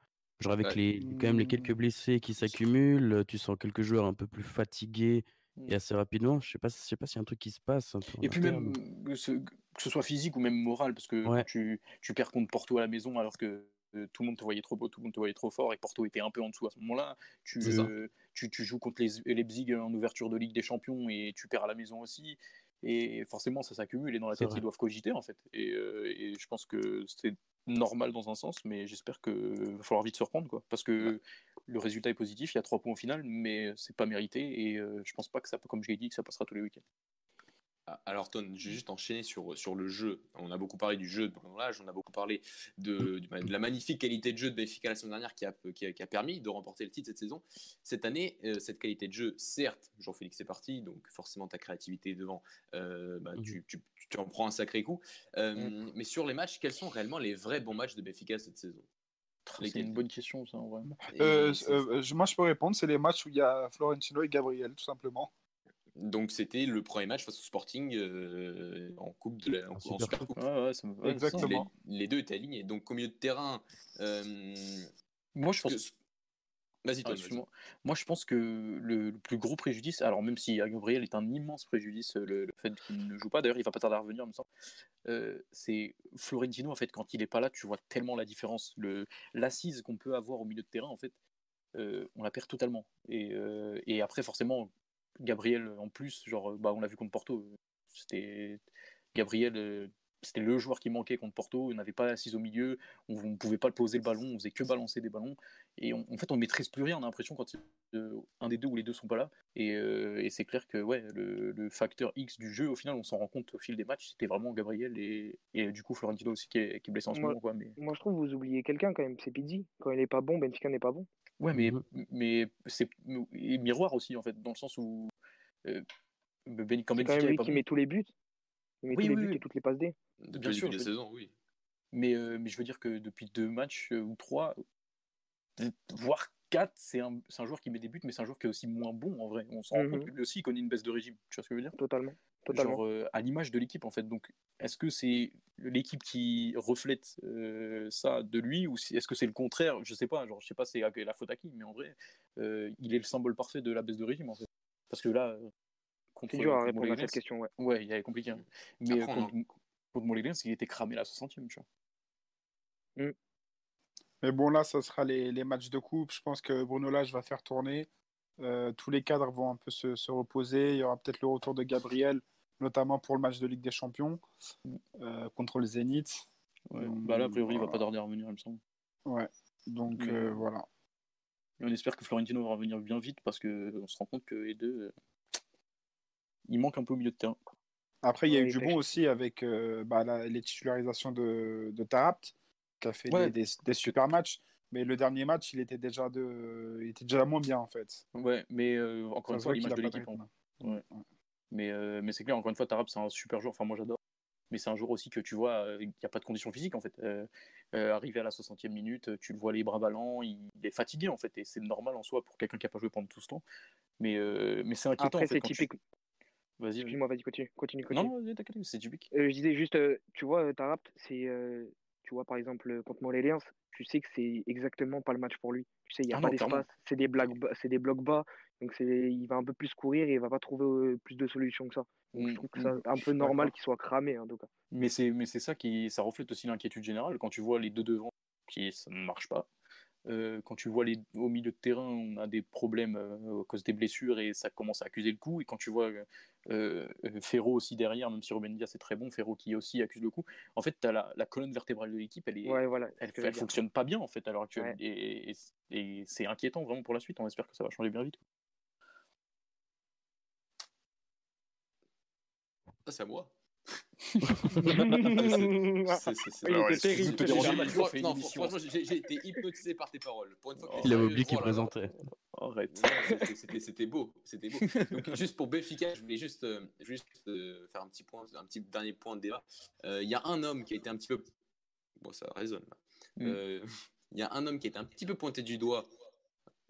Genre avec Ouais. les, quand même les quelques Mm. blessés qui s'accumulent, tu sens quelques joueurs un peu plus fatigués et assez rapidement. Je sais pas, je sais pas s'il y a un truc qui se passe. Et puis même, ce- que ce soit physique ou même moral, parce que Ouais. tu, tu perds contre Porto à la maison alors que euh, tout le monde te voyait trop beau, tout le monde te voyait trop fort, et Porto était un peu en dessous à ce moment-là. Tu, euh, joues contre les Leipzig en ouverture de Ligue des Champions et tu perds à la maison aussi. Et forcément, ça s'accumule et dans la tête, vrai. ils doivent cogiter en fait. Et, euh, et je pense que c'est normal dans un sens, mais j'espère qu'il va falloir vite se reprendre quoi. Parce que le résultat est positif, il y a trois points au final, mais c'est pas mérité et euh, je pense pas que ça, comme je l'ai dit, que ça passera tous les week-ends. Ah, Alors, Ton, je vais juste enchaîner sur, sur le jeu. On a beaucoup parlé du jeu de Bruno Lage, on a beaucoup parlé de, la magnifique qualité de jeu de Benfica la semaine dernière qui a, qui, a, qui a permis de remporter le titre cette saison. Cette année, euh, cette qualité de jeu, certes, Jean-Félix est parti, donc forcément ta créativité devant, euh, bah, Mhm. tu, tu, tu en prends un sacré coup. Euh, Mais sur les matchs, quels sont réellement les vrais bons matchs de Benfica cette saison? C'est une bonne question ça en vrai. Euh, euh, moi, je peux répondre. C'est les matchs où il y a Florentino et Gabriel, tout simplement. Donc c'était le premier match face au Sporting euh, en coupe de la, en, Super Super Coupe. Coupe. Ouais, ouais, ça me- ouais, Exactement. Les, les deux étaient alignés. Donc au milieu de terrain, euh, Moi, je que- pense. Vas-y, Ah, toi. excuse-moi. Moi, je pense que le, le plus gros préjudice, alors même si Gabriel est un immense préjudice, le, le fait qu'il ne joue pas, d'ailleurs, il va pas tarder à revenir, il me semble, euh, c'est Florentino, en fait, quand il est pas là, tu vois tellement la différence. Le, l'assise qu'on peut avoir au milieu de terrain, en fait, euh, on la perd totalement. Et, euh, et après, forcément, Gabriel, en plus, genre, bah, on l'a vu contre Porto, c'était Gabriel. euh, c'était le joueur qui manquait contre Porto, on n'avait pas l'assise au milieu, on ne pouvait pas poser le ballon, on faisait que balancer des ballons. Et on- en fait, on maîtrise plus rien. On a l'impression quand euh, un des deux ou les deux sont pas là. Et, euh, et c'est clair que ouais, le, le facteur X du jeu, au final, on s'en rend compte au fil des matchs. C'était vraiment Gabriel et, et du coup Florentino aussi qui est, qui est blessé en ce Moi- moment. Quoi. Mais, Moi, je trouve que vous oubliez quelqu'un quand même, c'est Pizzi. Quand il est pas bon, Benfica n'est pas bon. Ouais, mais, Mhm. mais c'est et miroir aussi en fait, dans le sens où euh, ben, quand même est lui pas qui bon, met tous les buts. Il met Oui, tous les oui, buts oui. et toutes les passes D. Depuis Bien sûr, début de je- la saison, oui. mais, euh, mais je veux dire que depuis deux matchs euh, ou trois, euh, voire quatre, c'est un, c'est un joueur qui met des buts, mais c'est un joueur qui est aussi moins bon en vrai. On s'en rend Mhm. compte que lui aussi il connaît une baisse de régime. Tu vois ce que je veux dire? Totalement. Totalement. genre euh, à l'image de l'équipe en fait. Donc est-ce que c'est l'équipe qui reflète euh, ça de lui ou si- est-ce que c'est le contraire? Je sais pas. Genre je sais pas c'est la faute à qui, mais en vrai euh, il est le symbole parfait de la baisse de régime en fait. Parce que là contre C'est dur à répondre à cette question, ouais. Ouais, il est compliqué. hein. Mais Après, euh, contre, contre Montpellier, il était cramé à la 60e, tu vois. Mais bon, là, ça sera les, les matchs de coupe. Je pense que Bruno Lage va faire tourner. Euh, tous les cadres vont un peu se, se reposer. Il y aura peut-être le retour de Gabriel, notamment pour le match de Ligue des Champions euh, contre le Zénith. Ouais. Bah là, a priori, il va voilà. pas tarder à revenir, il me semble. Ouais. Donc Mais- euh, voilà. Et on espère que Florentino va revenir bien vite parce qu'on se rend compte que les deux, euh, il manque un peu au milieu de terrain. Après, il y a Ouais, eu du bon aussi avec euh, bah, la- les titularisations de, de Tarapt, qui a fait Ouais. des, des- des super matchs. Mais le dernier match, il était déjà, de... il était déjà moins bien en fait. Ouais, mais euh, encore une fois, l'image de l'équipe. hein. rythme. Ouais. Mais, euh, mais c'est clair, encore une fois, Tarab, c'est un super joueur. Enfin, moi, j'adore. Mais c'est un joueur aussi que tu vois, euh, il n'y a pas de conditions physiques, en fait. Euh, arrivé à la 60e minute, tu le vois les bras ballants, il, est fatigué, en fait. Et c'est normal en soi pour quelqu'un qui n'a pas joué pendant tout ce temps. Mais, mais c'est inquiétant, Après, en fait. quand typique. Vas-y, vas-y. Excuse-moi, vas-y, continue. Continue, Non, continue. non, vas-y, t'inquiète, c'est typique. Euh, je disais juste, euh, tu vois, Tarapt, c'est, euh, tu vois, par exemple, euh, contre Montléliens, tu sais que c'est exactement pas le match pour lui. Tu sais, il n'y a Ah pas d'espace, c'est des, blagues c'est des blocs bas, donc c'est, il va un peu plus courir et il va pas trouver euh, plus de solutions que ça. Donc je Mm, trouve que mm. c'est un peu normal qu'il soit cramé, en tout cas. Mais c'est mais c'est ça qui ça reflète aussi l'inquiétude générale quand tu vois les deux devant qui ça ne marche pas. Euh, quand tu vois les au milieu de terrain, on a des problèmes euh, à cause des blessures et ça commence à accuser le coup. Et quand tu vois euh, euh, Ferro aussi derrière, même si Ruben Dias c'est très bon, Ferro qui aussi accuse le coup. En fait, as la, la colonne vertébrale de l'équipe, elle est Ouais, voilà. c'est elle, fonctionne pas bien en fait à l'heure actuelle Ouais. et, et- et c'est inquiétant vraiment pour la suite. On espère que ça va changer bien vite. Ça, c'est à moi. il j'ai- été hypnotisé par tes paroles. Pour une fois que Oh. Il avait oublié qu'il oh présentait. Arrête. C'était- beau, c'était beau. Donc, juste pour Benfica, je voulais juste, euh, juste euh, faire un petit point, un petit dernier point de débat. Euh, Il y a un homme qui a été un petit peu, bon, ça résonne. Mm. Euh, Il y a un homme qui a été un petit peu pointé du doigt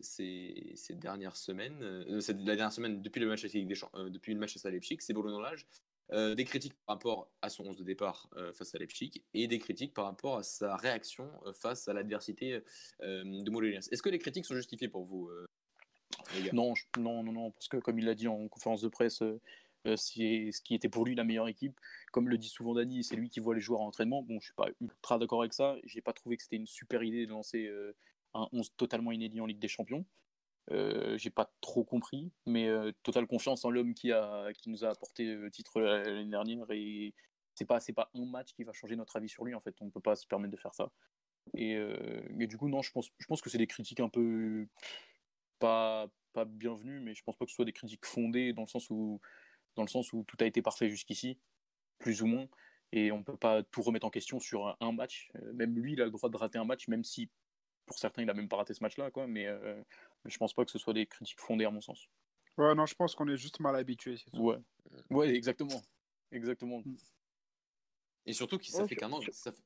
ces, ces dernières semaines, euh, cette- la dernière semaine depuis le match à Ligue des Champ- depuis le match à Leipzig, c'est Bruno Lage. Euh, des critiques par rapport à son 11 de départ euh, face à Leipzig et des critiques par rapport à sa réaction euh, face à l'adversité de Moléliens. Est-ce que les critiques sont justifiées pour vous, Non, non, non, non, parce que comme il l'a dit en conférence de presse, c'est ce qui était pour lui la meilleure équipe. Comme le dit souvent Dani, c'est lui qui voit les joueurs en entraînement. Bon, je suis pas ultra d'accord avec ça. J'ai pas trouvé que c'était une super idée de lancer un 11 totalement inédit en Ligue des Champions. Euh, j'ai pas trop compris, mais euh, totale confiance en l'homme qui qui nous a apporté le titre l'année dernière et c'est pas pas un match qui va changer notre avis sur lui en fait. On peut pas se permettre de faire ça. Et, euh, du coup non, je pense je pense que c'est des critiques un peu pas pas bienvenues, mais je pense pas que ce soit des critiques fondées dans le sens où dans le sens où tout a été parfait jusqu'ici, plus ou moins, et on peut pas tout remettre en question sur un, match. Euh, même lui, il a le droit de rater un match, même si pour certains, il a même pas raté ce match-là, quoi. Mais euh, je pense pas que ce soit des critiques fondées à mon sens. Ouais, non, je pense qu'on est juste mal habitué. Ouais, ouais, exactement, exactement. Et surtout que ça Ouais, fait qu'un an. sur- Ça fait-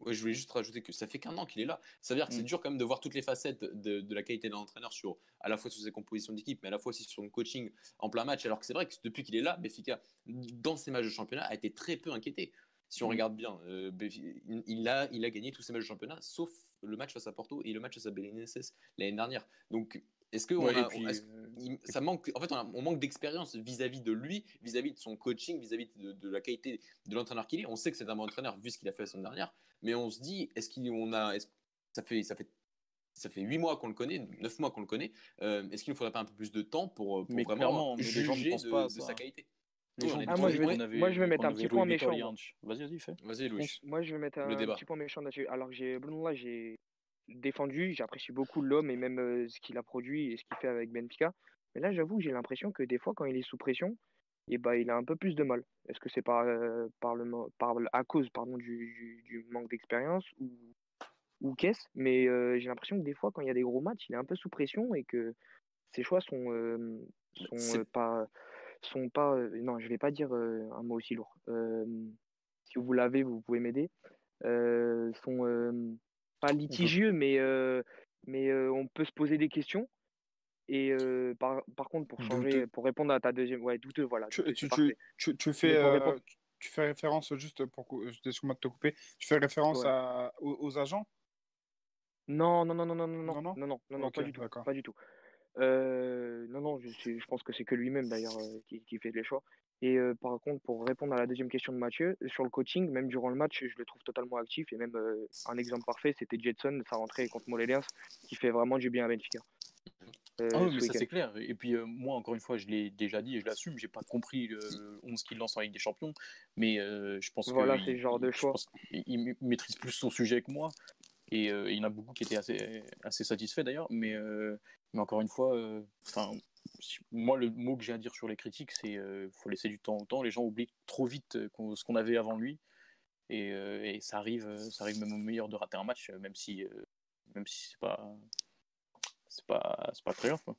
Ouais, je voulais juste rajouter que ça fait qu'un an qu'il est là. Ça veut dire que c'est Mm. dur quand même de voir toutes les facettes de, de la qualité d'un entraîneur sur à la fois sur ses compositions d'équipe, mais à la fois aussi sur son coaching en plein match. Alors que c'est vrai que depuis qu'il est là, Benfica, dans ses matchs de championnat, a été très peu inquiété. Si on Mm. regarde bien, euh, il, a, il a gagné tous ses matchs de championnat, sauf le match face à Porto et le match face à Belenenses l'année dernière. Donc, est-ce que on a- puis, euh, il- ça manque, en fait, on, a- on manque d'expérience vis-à-vis de lui, vis-à-vis de son coaching, vis-à-vis de, de la qualité de l'entraîneur qu'il est. On sait que c'est un bon entraîneur vu ce qu'il a fait la semaine dernière, mais on se dit, est-ce qu'on a, ça fait, ça fait, ça fait huit mois qu'on le connaît, neuf mois qu'on le connaît. euh, est-ce qu'il ne faudrait pas un peu plus de temps pour, pour Mais vraiment ne juger de, pas sa qualité? Les gens Ah, moi, je vais- on est- qu'on avait- moi, je vais mettre un petit point méchant. Vas-y, vas-y, fais. Vas-y, Louis. Moi, je vais mettre un petit point méchant là-dessus. Alors, j'ai Bruno là, j'ai défendu, j'apprécie beaucoup l'homme et même euh, ce qu'il a produit et ce qu'il fait avec Benfica. Mais là, j'avoue, que j'ai l'impression que des fois, quand il est sous pression, et ben, il a un peu plus de mal. Est-ce que c'est par, euh, par le, mo- par, à cause pardon, du, du, du manque d'expérience ou, ou qu'est-ce? Mais euh, j'ai l'impression que des fois, quand il y a des gros matchs, il est un peu sous pression et que ses choix sont, euh, sont euh, pas. Sont pas euh, non, je vais pas dire euh, un mot aussi lourd. Si vous l'avez, vous pouvez m'aider. Sont pas litigieux, mais, mais on peut se poser des questions. Et euh, par, par contre, pour changer, Douteux. pour répondre à ta deuxième, ouais, douteux, voilà. Tu, douteux, tu, c'est tu, parfait. tu, tu fais, euh, tu fais référence juste pour. Excuse-moi de te couper. Tu fais référence Ouais. à, aux, aux agents? Non, non, non, non, non, non, Non, non, non? non, non, non, non, Ok, pas du tout, pas du tout. Euh, non, non, je, je pense que c'est que lui-même d'ailleurs euh, qui, qui fait les choix. Et euh, par contre, pour répondre à la deuxième question de Mathieu, sur le coaching, même durant le match, je le trouve totalement actif. Et même un exemple parfait, c'était Jetson, sa rentrée contre Moléliens, qui fait vraiment du bien à Benfica. Euh, Ah oui, mais ça c'est clair. Et puis euh, moi, encore une fois, je l'ai déjà dit et je l'assume, j'ai pas compris le 11 qu'il lance en Ligue des Champions, mais euh, je pense Voilà, que c'est il- le genre de choix. il maîtrise plus son sujet que moi. Et il y en a beaucoup qui étaient assez, assez satisfaits d'ailleurs. Mais, mais encore une fois, euh, moi, le mot que j'ai à dire sur les critiques, c'est qu'il faut laisser du temps au temps. Les gens oublient trop vite euh, ce qu'on avait avant lui. Et, euh, ça, arrive, euh, ça arrive même au meilleur de rater un match, euh, même si, euh, même si c'est pas, pas, pas très grave. Quoi.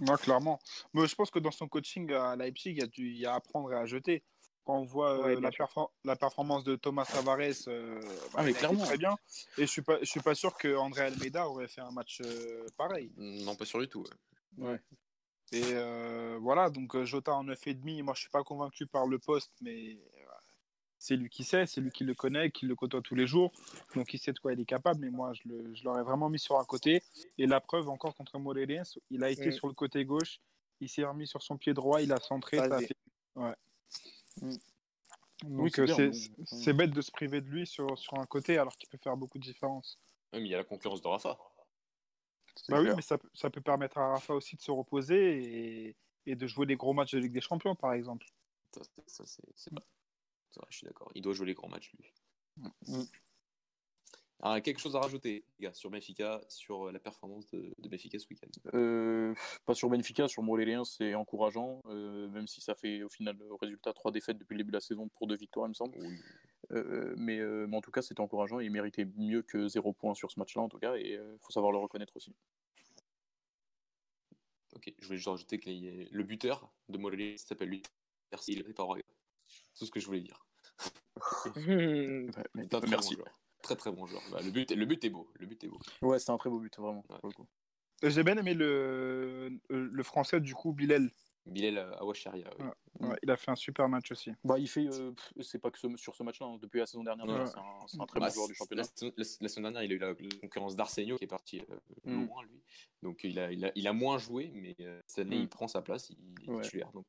Non, clairement. Mais je pense que dans son coaching à Leipzig, il il y a à apprendre et à jeter. Quand on voit euh, Ouais, la, sûr. perfor- la performance de Thomas Tavares, euh, Ah, mais il a été clairement. très bien. Et je suis pas, je suis pas sûr que André Almeida aurait fait un match euh, pareil. Non, pas sûr du tout. ouais. Ouais. Et euh, voilà, donc Jota en 9,5, moi je suis pas convaincu par le poste, mais c'est lui qui sait, c'est lui qui le connaît, qui le côtoie tous les jours, donc il sait de quoi il est capable, mais moi je l'aurais vraiment mis sur un côté. Et la preuve encore contre Morelense, il a été sur le côté gauche, il s'est remis sur son pied droit, il a centré, ça a Vas-y. fait... Ouais. Mm. Oui, c'est bête de se priver de lui sur, sur un côté alors qu'il peut faire beaucoup de différence. Mais il y a la concurrence de Rafa. Bah oui, mais ça, peut- ça peut permettre à Rafa aussi de se reposer et, et de jouer des gros matchs de Ligue des Champions par exemple. Ça, c'est- ça, c'est c'est pas. C'est vrai, je suis d'accord. Il doit jouer les grands matchs, lui. Mm. Alors, quelque chose à rajouter, les gars, sur Benfica, sur euh, la performance de, de Benfica ce week-end Euh, pas sur Benfica, sur Morelia, c'est encourageant, euh, même si ça fait au final le résultat trois défaites depuis le début de la saison pour deux victoires, il me semble. Oui. Euh, mais, mais en tout cas, c'était encourageant et il méritait mieux que zéro point sur ce match-là, en tout cas, et il faut savoir le reconnaître aussi. Ok, je voulais juste rajouter que les- le buteur de Morelia s'appelle lui. Merci, il est pas Braga. C'est tout ce que je voulais dire. Merci. bon. Très très bon joueur. Bah, le, but, le but est beau. Le but est beau. Ouais, c'était un très beau but, vraiment. Ouais. coup. J'ai bien aimé le, euh, le français du coup, Bilal. Bilal Awacharia. Oui. Ouais, il a fait un super match aussi. Bah, il fait, euh, c'est pas que ce- sur ce match-là, hein, depuis la saison dernière, Ouais. c'est un, c'est un très Bah, bon joueur du c'est- championnat. La, saison- la- la semaine dernière, il a eu la, la concurrence d'Arsenio qui est parti euh, Mm. loin, lui. Donc il a, il, a, il a moins joué, mais euh, cette année, Mm. il prend sa place, il, il est titulaire. Donc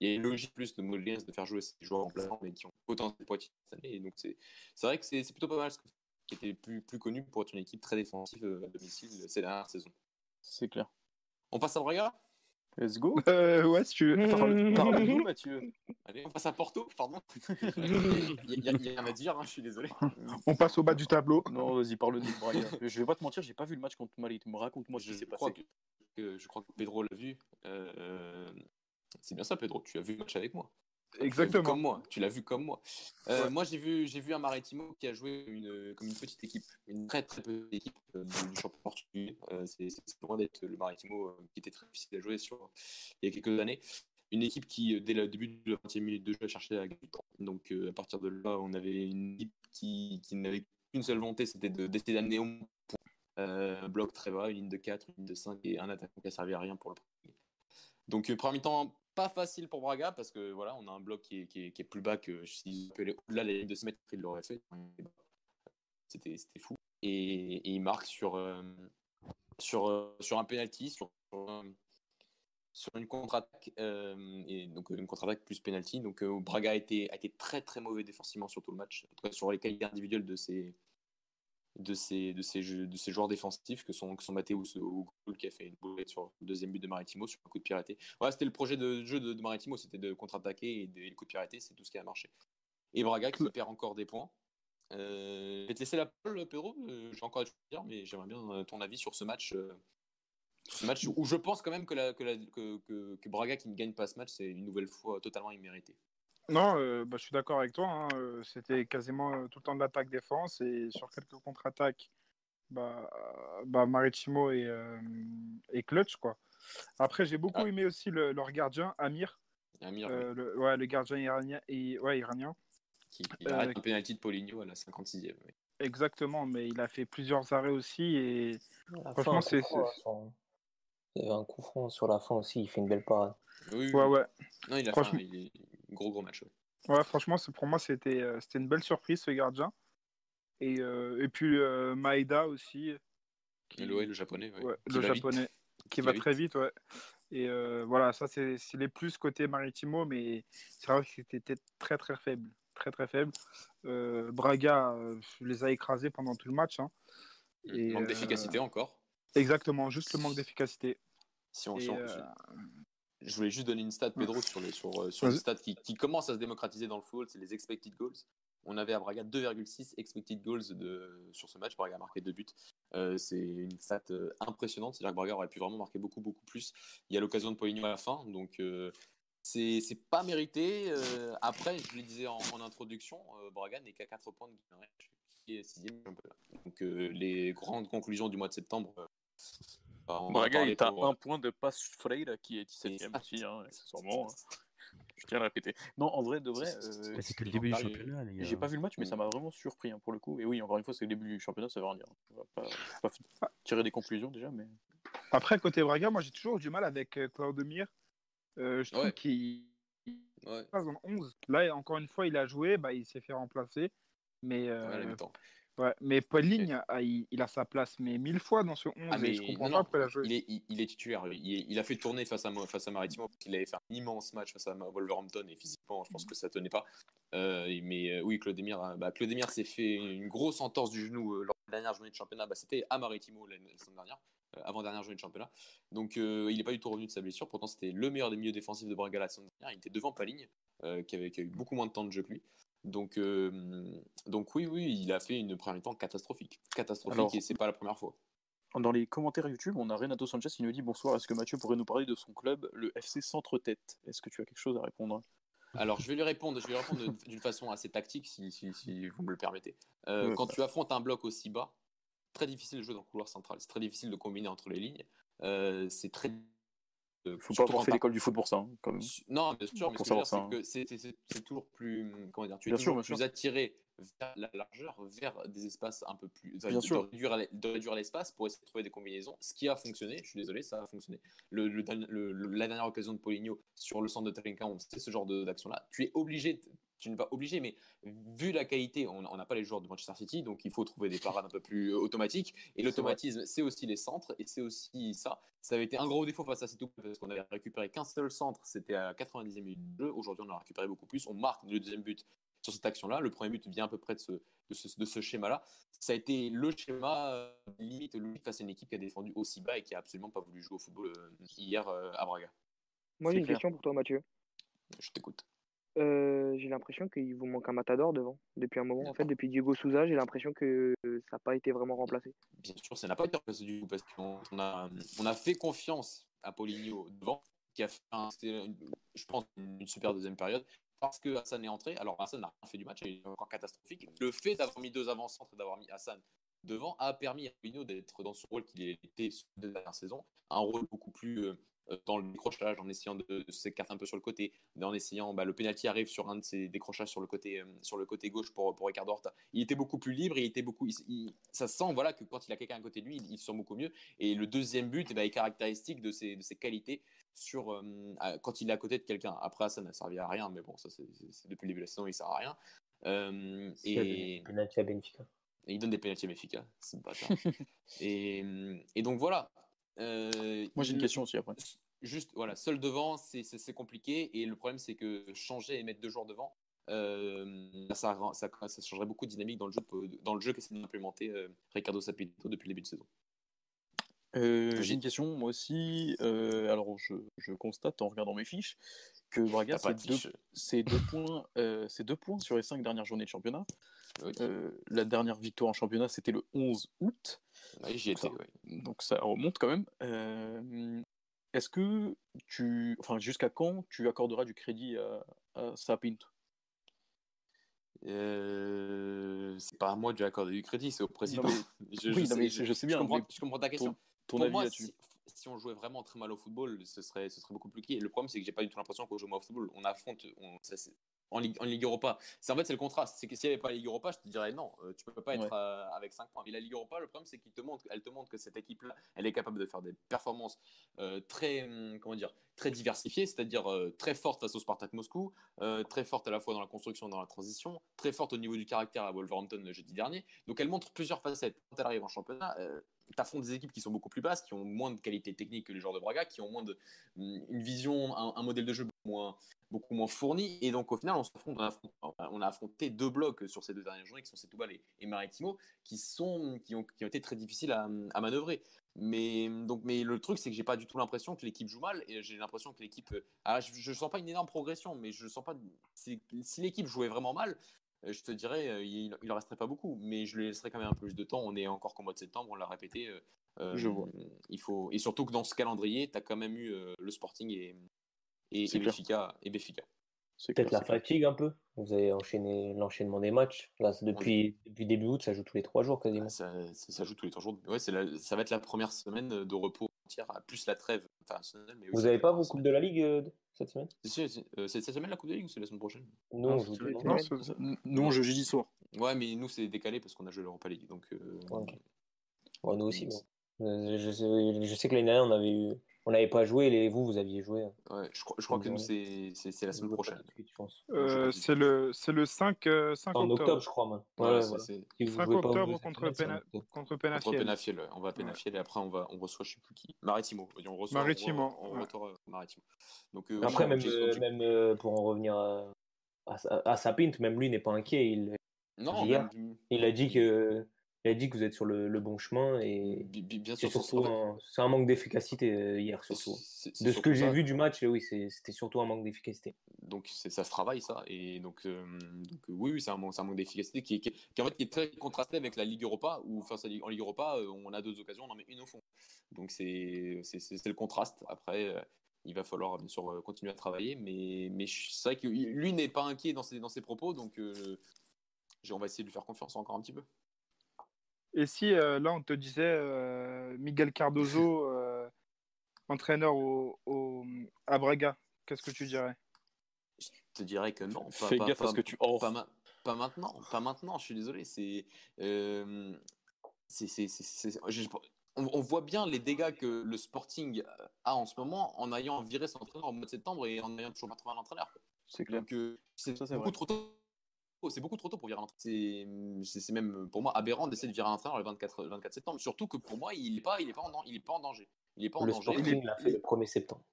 il y a une logique plus de Mollens de faire jouer ces joueurs en place, mais qui ont potentiel pour être cette année. Et donc c'est c'est vrai que c'est c'est plutôt pas mal, que- qui était plus, plus connu pour être une équipe très défensive euh, à domicile euh, ces dernières saisons. C'est clair. On passe à Braga? Let's go. Euh, ouais, si tu veux. Parle- Parle-nous, Mathieu. Allez, on passe à Porto, pardon. Il y, a- il y a rien à dire, hein, je suis désolé. On passe au bas du tableau. Non, vas-y, parle de Braga. Je vais pas te mentir, j'ai pas vu le match contre Mali. Raconte-moi ce qui Je passé. que, que- je crois que Pedro l'a vu. Euh, c'est bien ça, Pedro. Tu as vu le match avec moi. Exactement. Comme moi. Tu l'as vu comme moi. Euh, Ouais. Moi, j'ai vu, j'ai vu un Maritimo qui a joué une, comme une petite équipe, une très très petite équipe euh, du, championnat portugais. Euh, c'est, loin d'être le Maritimo euh, qui était très difficile à jouer sur il y a quelques années. Une équipe qui, euh, dès le début de la 20e minute de jeu, a cherché à gagner du temps. Donc, à partir de là, on avait une équipe qui, qui n'avait qu'une seule volonté, c'était de, d'essayer d'amener au moins un bloc très bas, une ligne de 4, une ligne de 5 et un attaquant qui a servi à rien pour le premier. Donc, premier mi-temps, pas facile pour Braga parce que voilà, on a un bloc qui est, qui est, qui est plus bas que aller au-delà ligne de 6 mètres, ils l'auraient fait. C'était fou. Et, il marque sur, euh, sur, euh, sur un penalty, sur, un- sur une contre-attaque, euh, et donc une contre-attaque plus penalty. Donc euh, Braga a été, a été très très mauvais défensivement sur tout le match, sur les qualités individuelles de ses, de ces, de ces, jeux- de ces joueurs défensifs que sont, que sont Mathéus ou qui a fait une boulette sur le deuxième but de Maritimo sur un coup de pied arrêté. Voilà, c'était le projet de jeu de, de Maritimo, c'était de contre-attaquer et, de, et le coup de pied arrêté, c'est tout ce qui a marché. Et Braga qui perd encore des points. Euh, je vais te laisser la parole, Pedro. Euh, J'ai encore à dire, mais j'aimerais bien euh, ton avis sur ce match. euh, sur ce match où je pense quand même que, la, que, la- que, que- que Braga qui ne gagne pas ce match, c'est une nouvelle fois totalement immérité. Non, euh, bah, je suis d'accord avec toi. hein, euh, C'était quasiment euh, tout le temps de l'attaque-défense et sur quelques contre-attaques, bah, bah, Maritimo et, euh, et Clutch. Quoi. Après, j'ai beaucoup Ah. aimé aussi le- leur gardien, Amir, Amir, euh, le, ouais, le gardien iranien. Et, ouais, iranien. qui, euh, arrête un penalty de Paulinho à la 56e. oui. Exactement, mais il a fait plusieurs arrêts aussi. Et la Franchement, c'est- Il y avait un coup franc sur la fin aussi, il fait une belle parade. Oui, oui. ouais, ouais. Non, il a Franchement- fait un il est- gros gros match. ouais. Ouais, franchement, c'est- pour moi, c'était euh, c'était une belle surprise, ce gardien. Et, euh, et puis euh, Maeda aussi. qui- le, japonais. ouais, Ouais, qui le vite. japonais qui Qui va va très vite, ouais. Et euh, voilà, ça c'est les plus côté Maritimo, mais c'est vrai que c'était très très faible, très très faible. Euh, Braga euh, les a écrasés pendant tout le match. hein. Et, Manque d'efficacité encore. Exactement, juste le manque d'efficacité. Si on Et, Je voulais juste donner une stat, Pedro, sur, les, sur, euh, sur qui, qui commence à se démocratiser dans le football, c'est les expected goals. On avait à Braga 2,6 expected goals de, sur ce match. Braga a marqué deux buts. Euh, c'est une stat euh, impressionnante. C'est-à-dire que Braga aurait pu vraiment marquer beaucoup, beaucoup plus. Il y a l'occasion de Poligno à la fin. Donc, euh, c'est pas mérité. Après, je le disais en, en introduction, Braga n'est qu'à 4 points de Guimarães, qui est 6 Donc, les grandes conclusions du mois de septembre. Braga est à pour- un point de Passe Freire qui est 17ème aussi, hein, accessoirement. hein. Je tiens à le répéter. Non, en vrai, de vrai. euh, c'est que le début du championnat, les gars. J'ai pas vu le match, mais ça m'a vraiment surpris hein, pour le coup. Et oui, encore une fois, c'est le début du championnat, ça veut rien dire. On va pas, pas f- tirer des conclusions déjà, mais. Après, côté Braga, moi j'ai toujours du mal avec euh, Claude-Demir. Euh, je trouve Ouais. qu'il Ouais, passe dans 11. Là, encore une fois, il a joué, bah, il s'est fait remplacer. Mais, euh, ouais. Ouais. mais Pauline, ah, il, il a sa place mais mille fois dans ce 11 Ah, mais je comprends non, pas non, pourquoi il est, il, il est titulaire. Il, a fait tourner face à, face à Maritimo. Il avait fait un immense match face à Wolverhampton et physiquement, je pense que ça tenait pas. Euh, mais euh, oui, Claude Emir, euh, bah, s'est fait une grosse entorse du genou lors de la dernière journée de championnat. Bah, C'était à Maritimo la, la semaine dernière, euh, avant dernière journée de championnat. Donc euh, il n'est pas du tout revenu de sa blessure. Pourtant, c'était le meilleur des milieux défensifs de Braga la semaine dernière. Il était devant Paligne, euh, qui, avait, qui a eu beaucoup moins de temps de jeu que lui. Donc, euh, donc oui, oui, il a fait une première mi-temps catastrophique. Catastrophique Alors- et c'est pas la première fois. Dans les commentaires YouTube, on a Renato Sanchez qui nous dit Bonsoir, est-ce que Mathieu pourrait nous parler de son club, le FC Centre-Tête? Est-ce que tu as quelque chose à répondre? Alors, je vais lui répondre, je vais lui répondre d'une- façon assez tactique, si, si, si vous me le permettez. Euh, Ouais, quand tu affrontes un bloc aussi bas, très difficile de jouer dans le couloir central. C'est très difficile de combiner entre les lignes. Euh, c'est très. Faut pas t'as- l'école du foot pour ça, hein, quand même. Non, bien sûr, mais Pour ce savoir ça, hein. c'est que c'est- toujours plus. Comment dire Tu es Bien toujours plus sûr. attiré vers la largeur, vers des espaces un peu plus. Bien de, sûr. de réduire l'espace pour essayer de trouver des combinaisons. Ce qui a fonctionné, je suis désolé, ça a fonctionné. Le, le dernier- le- le- la dernière occasion de Poligno sur le centre de Trinquant, c'est ce genre d'action-là. Tu es obligé. Tu n'es pas obligé, mais vu la qualité, on n'a pas les joueurs de Manchester City, donc il faut trouver des parades un peu plus euh, automatiques. Et l'automatisme, c'est aussi les centres, et c'est aussi ça. Ça avait été un gros défaut face à Setou, parce qu'on avait récupéré qu'un seul centre, c'était à 90e minute de jeu. Aujourd'hui, on en a récupéré beaucoup plus. On marque le deuxième but sur cette action-là. Le premier but vient à peu près de ce, de ce, de ce schéma-là. Ça a été le schéma euh, limite logique face à une équipe qui a défendu aussi bas et qui a absolument pas voulu jouer au football euh, hier à Braga. Moi, j'ai une clair. question pour toi, Mathieu. Je t'écoute. Euh, j'ai l'impression qu'il vous manque un matador devant depuis un moment. En fait, depuis Diego Souza, j'ai l'impression que ça n'a pas été vraiment remplacé. Bien sûr, ça n'a pas été remplacé du tout parce qu'on on a, on a fait confiance à Poligno devant, qui a fait, un- je pense, une super deuxième période. Parce que Hassan est entré, alors Hassan n'a rien fait du match, il est encore catastrophique. Le fait d'avoir mis deux avant-centres et d'avoir mis Hassan devant a permis à Poligno d'être dans son rôle qu'il était sur les deux dernières saisons, un rôle beaucoup plus euh, dans le décrochage, en essayant de, de s'écarter un peu sur le côté, en essayant, bah, le penalty arrive sur un de ses décrochages sur le côté, euh, sur le côté gauche pour, pour Ricardo Horta. Il était beaucoup plus libre, il était beaucoup, il- il- ça se sent voilà, que quand il a quelqu'un à côté de lui, il, il se sent beaucoup mieux. Et le deuxième but eh ben, est caractéristique de ses, de ses qualités sur, euh, à- quand il est à côté de quelqu'un. Après, ça n'a servi à rien, mais bon, ça c'est depuis le début de la saison, il sert à rien. Euh, et, Penalty à Benfica. et il donne des efficaces, c'est bâtard. et, et donc voilà. Euh, Moi, j'ai une question aussi après. Juste, voilà, seul devant, c'est- compliqué. Et le problème, c'est que changer et mettre deux joueurs devant, euh, ça, ça, ça changerait beaucoup de dynamique dans le jeu, dans le jeu qu'essaie d'implémenter euh, Ricardo Sapito depuis le début de saison. Euh, J'ai- une question, moi aussi. Euh, alors, je, je constate en regardant mes fiches que Braga, c'est de deux, deux points, euh, deux points sur les cinq dernières journées de championnat. Oui. Euh, la dernière victoire en championnat, c'était le 11 août. Ouais, J'y étais, ça. ouais. Donc ça remonte quand même. Euh, Est-ce que tu, enfin jusqu'à quand tu accorderas du crédit à, à Sapinto Euh, c'est pas à moi de lui accorder du crédit, c'est au président. Non, je, oui, non, sais, mais je- je sais bien, comprends, mais je comprends ta question. Ton, ton Pour avis moi, si, si on jouait vraiment très mal au football, ce serait, ce serait beaucoup plus compliqué. Le problème, c'est que j'ai pas du tout l'impression qu'on joue mal au football. On affronte, on, ça, en, Ligue, en Ligue Europa. C'est en fait c'est le contraste. C'est que s'il n'y avait pas la Ligue Europa, je te dirais non, euh, tu peux pas être Ouais. euh, avec 5 points. Mais la Ligue Europa, le problème, c'est qu'elle te montre, elle te montre que cette équipe-là, elle est capable de faire des performances euh, très, hum, comment dire, très diversifiées, c'est-à-dire euh, très forte face au Spartak Moscou, très forte à la fois dans la construction et dans la transition, très forte au niveau du caractère à Wolverhampton le jeudi dernier. Donc elle montre plusieurs facettes. Quand elle arrive en championnat, euh, tu affrontes des équipes qui sont beaucoup plus basses, qui ont moins de qualité technique que les joueurs de Braga, qui ont moins de hum, une vision, un, modèle de jeu beaucoup moins, fourni. Et donc au final, on s'affronte, on, a affronté deux blocs sur ces deux dernières journées, qui sont Setúbal et, et Maritimo, qui sont, qui ont, été très difficiles à, manœuvrer. Mais donc, mais le truc, c'est que j'ai pas du tout l'impression que l'équipe joue mal. Et j'ai l'impression que l'équipe, euh, ah, je, je sens pas une énorme progression, mais je sens pas. Si l'équipe jouait vraiment mal, je te dirais, euh, il ne resterait pas beaucoup, mais je lui laisserai quand même un peu plus de temps. On est encore qu'au mois de septembre, on l'a répété. euh, euh, Je vois. Il faut... Et surtout que dans ce calendrier, tu as quand même eu euh, le Sporting et, et, et Benfica. Peut-être la fatigue un peu. Vous avez enchaîné l'enchaînement des matchs. Là, depuis, depuis début août, ça joue tous les trois jours quasiment. Ça, ça, ça joue tous les trois jours. Ouais, c'est la- ça va être la première semaine de repos entière, plus la trêve internationale. Mais Vous aussi avez la pas vos coupes de la Ligue euh, cette semaine? Euh, C'est cette semaine la Coupe de Ligue ou c'est la semaine prochaine? Nous, Non, joue non. Non, jeudi soir. Ouais, mais nous, c'est décalé parce qu'on a joué l'Europa League. Donc, euh. Ouais, nous aussi. bon. Je, sais, je sais que l'année dernière, on avait eu... on n'avait pas joué, et vous, vous aviez joué. ouais, je, crois, je crois que nous, c'est la semaine prochaine. Euh, c'est le, c'est le 5, euh, 5 En octobre, octobre, je crois, moi. Ouais, Ouais, c'est- voilà. c'est- Si vous 5 jouez pas, octobre contre Pena- contre Contre Penafiel. On va à Penafiel et après on va, on reçoit, je sais plus qui, Maritimo. Et On reçoit, Maritimo, on, ouais. euh, Maritimo. Donc, euh, Après, même, euh, même euh, pour en revenir à, à, à Sapint, même lui n'est pas inquiet. Il, non, il a dit que, il a dit que vous êtes sur le, le bon chemin et c'est surtout un, un manque d'efficacité euh, hier surtout. De ce que j'ai vu du match, oui, c'était surtout un manque d'efficacité. Donc ça se travaille ça. Et donc, euh, donc, oui, oui c'est un, un manque d'efficacité qui, en fait, qui est très contrasté avec la Ligue Europa où à, en Ligue Europa euh, on a deux occasions on en met une au fond. Donc c'est le contraste. Après il va falloir bien sûr continuer à travailler mais, mais c'est vrai que lui n'est pas inquiet dans ses, dans ses propos donc euh, on va essayer de lui faire confiance encore un petit peu Et si euh, là on te disait euh, Miguel Cardozo, euh, entraîneur au, au- à Braga, qu'est-ce que tu dirais? Je te dirais que non pas, Fais pas- gaffe à ce que tu pas, ma- pas maintenant, pas maintenant, je suis désolé. C'est, on, on voit bien les dégâts que le Sporting a en ce moment en ayant viré son entraîneur au mois de septembre et en ayant toujours pas trouvé un entraîneur. C'est clair. Donc euh, c'est beaucoup vrai. trop tôt. C'est beaucoup trop tôt pour virer un entraîneur. C'est, c'est, même pour moi aberrant d'essayer de virer un entraîneur le 24, 24 septembre. Surtout que pour moi, il n'est pas, il est pas, en, dan- il est pas en danger. Il est pas en Le danger. Sporting l'a fait le 1er septembre.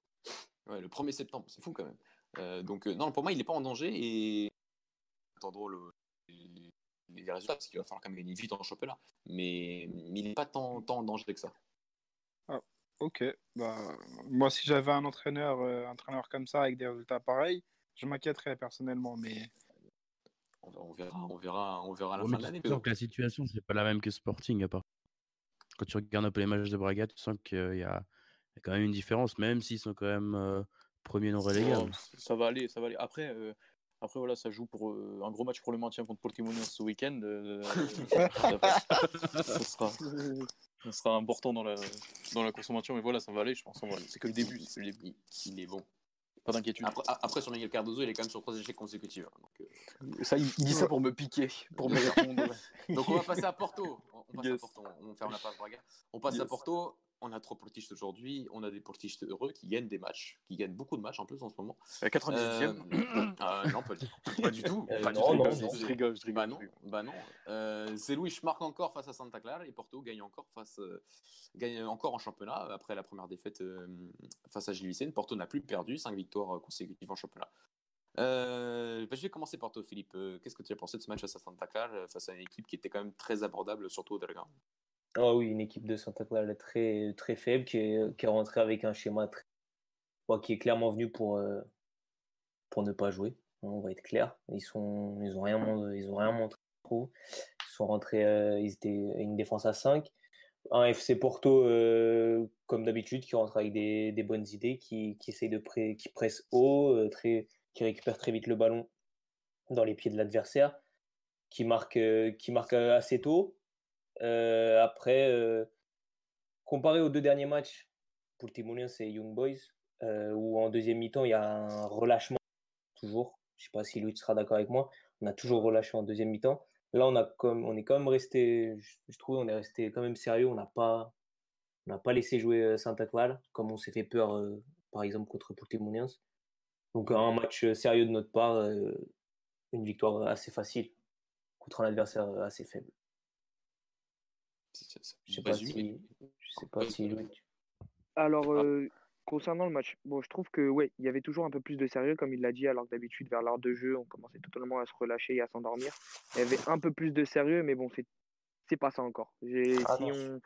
Ouais, le 1er septembre, c'est fou quand même. Euh, donc, euh, non, pour moi, il n'est pas en danger et attendons le, les, les résultats parce qu'il va falloir quand même gagner vite en championnat. Mais, mais il n'est pas tant, tant en danger que ça. Ok, bah, moi si j'avais un entraîneur, euh, entraîneur comme ça avec des résultats pareils, je m'inquiéterais personnellement, mais On, va- on verra, on verra, on verra à la Ouais, fin de l'année. que la situation, c'est pas la même que Sporting, à part. Quand tu regardes un peu les matchs de Braga, tu sens qu'il y a, il y a quand même une différence, même s'ils sont quand même euh, premiers non relégables. Oh, ça va aller, ça va aller. Après, euh, après voilà, ça joue pour euh, un gros match pour le maintien contre Portimonense ce week-end. euh, ça, sera, ça sera important dans la, dans la course au maintien, mais voilà, ça va aller, je pense. C'est que le début, c'est que le début. Il est bon. Pas d'inquiétude. Après, sur Miguel Cardozo, il est quand même sur trois échecs consécutifs. hein. Donc, euh, Ça, il dit ça pour me piquer, pour me répondre. donc, on va passer à Porto. On, on passe Yes. à Porto. On ferme la page Braga. On passe à. Porto. On a trois portistes aujourd'hui. On a des portistes heureux qui gagnent des matchs, qui gagnent beaucoup de matchs en plus en ce moment. À 98e. Euh, euh, non, pas du, pas du tout. Euh, Pas du non, tout. non, C'est- non. je rigole, je rigole. Bah non, bah non. Euh, c'est Louis marque encore face à Santa Clara et Porto gagne encore face, euh, gagne encore en championnat après la première défaite euh, face à Gilles. Porto n'a plus perdu, 5 victoires consécutives en championnat. Euh, bah, je vais commencer par toi, Philippe. Euh, Qu'est-ce que tu as pensé de ce match face à Santa Clara euh, face à une équipe qui était quand même très abordable, surtout au Dragon Ah oui, une équipe de Santa Clara très, très faible qui est, qui est rentrée avec un schéma très, qui est clairement venu pour, euh, pour ne pas jouer. hein, On va être clair. Ils sont, ils rien, rien montré trop. Ils sont rentrés, euh, ils étaient une défense à 5. Un FC Porto, euh, comme d'habitude, qui rentre avec des, des bonnes idées, qui, qui essaye de pré- qui presse haut, très, qui récupère très vite le ballon dans les pieds de l'adversaire, qui marque, qui marque assez tôt. Euh, après, euh, comparé aux deux derniers matchs, pour Timonense et Young Boys, euh, où en deuxième mi-temps, il y a un relâchement, toujours. Je ne sais pas si Louis sera d'accord avec moi. On a toujours relâché en deuxième mi-temps. Là, on, a comme, on est quand même resté, je, trouve, on est resté quand même sérieux. On n'a pas, pas laissé jouer Santa Clara, comme on s'est fait peur, par exemple, contre Portimonense. Donc, un match sérieux de notre part, une victoire assez facile contre un adversaire assez faible. Je sais pas si, je sais pas si. Alors, euh, concernant le match, bon, je trouve que ouais, il y avait toujours un peu plus de sérieux, comme il l'a dit, alors que d'habitude, vers l'heure de jeu, on commençait totalement à se relâcher et à s'endormir. Il y avait un peu plus de sérieux, mais bon, c'est c'est pas ça encore. Ah si, non. on,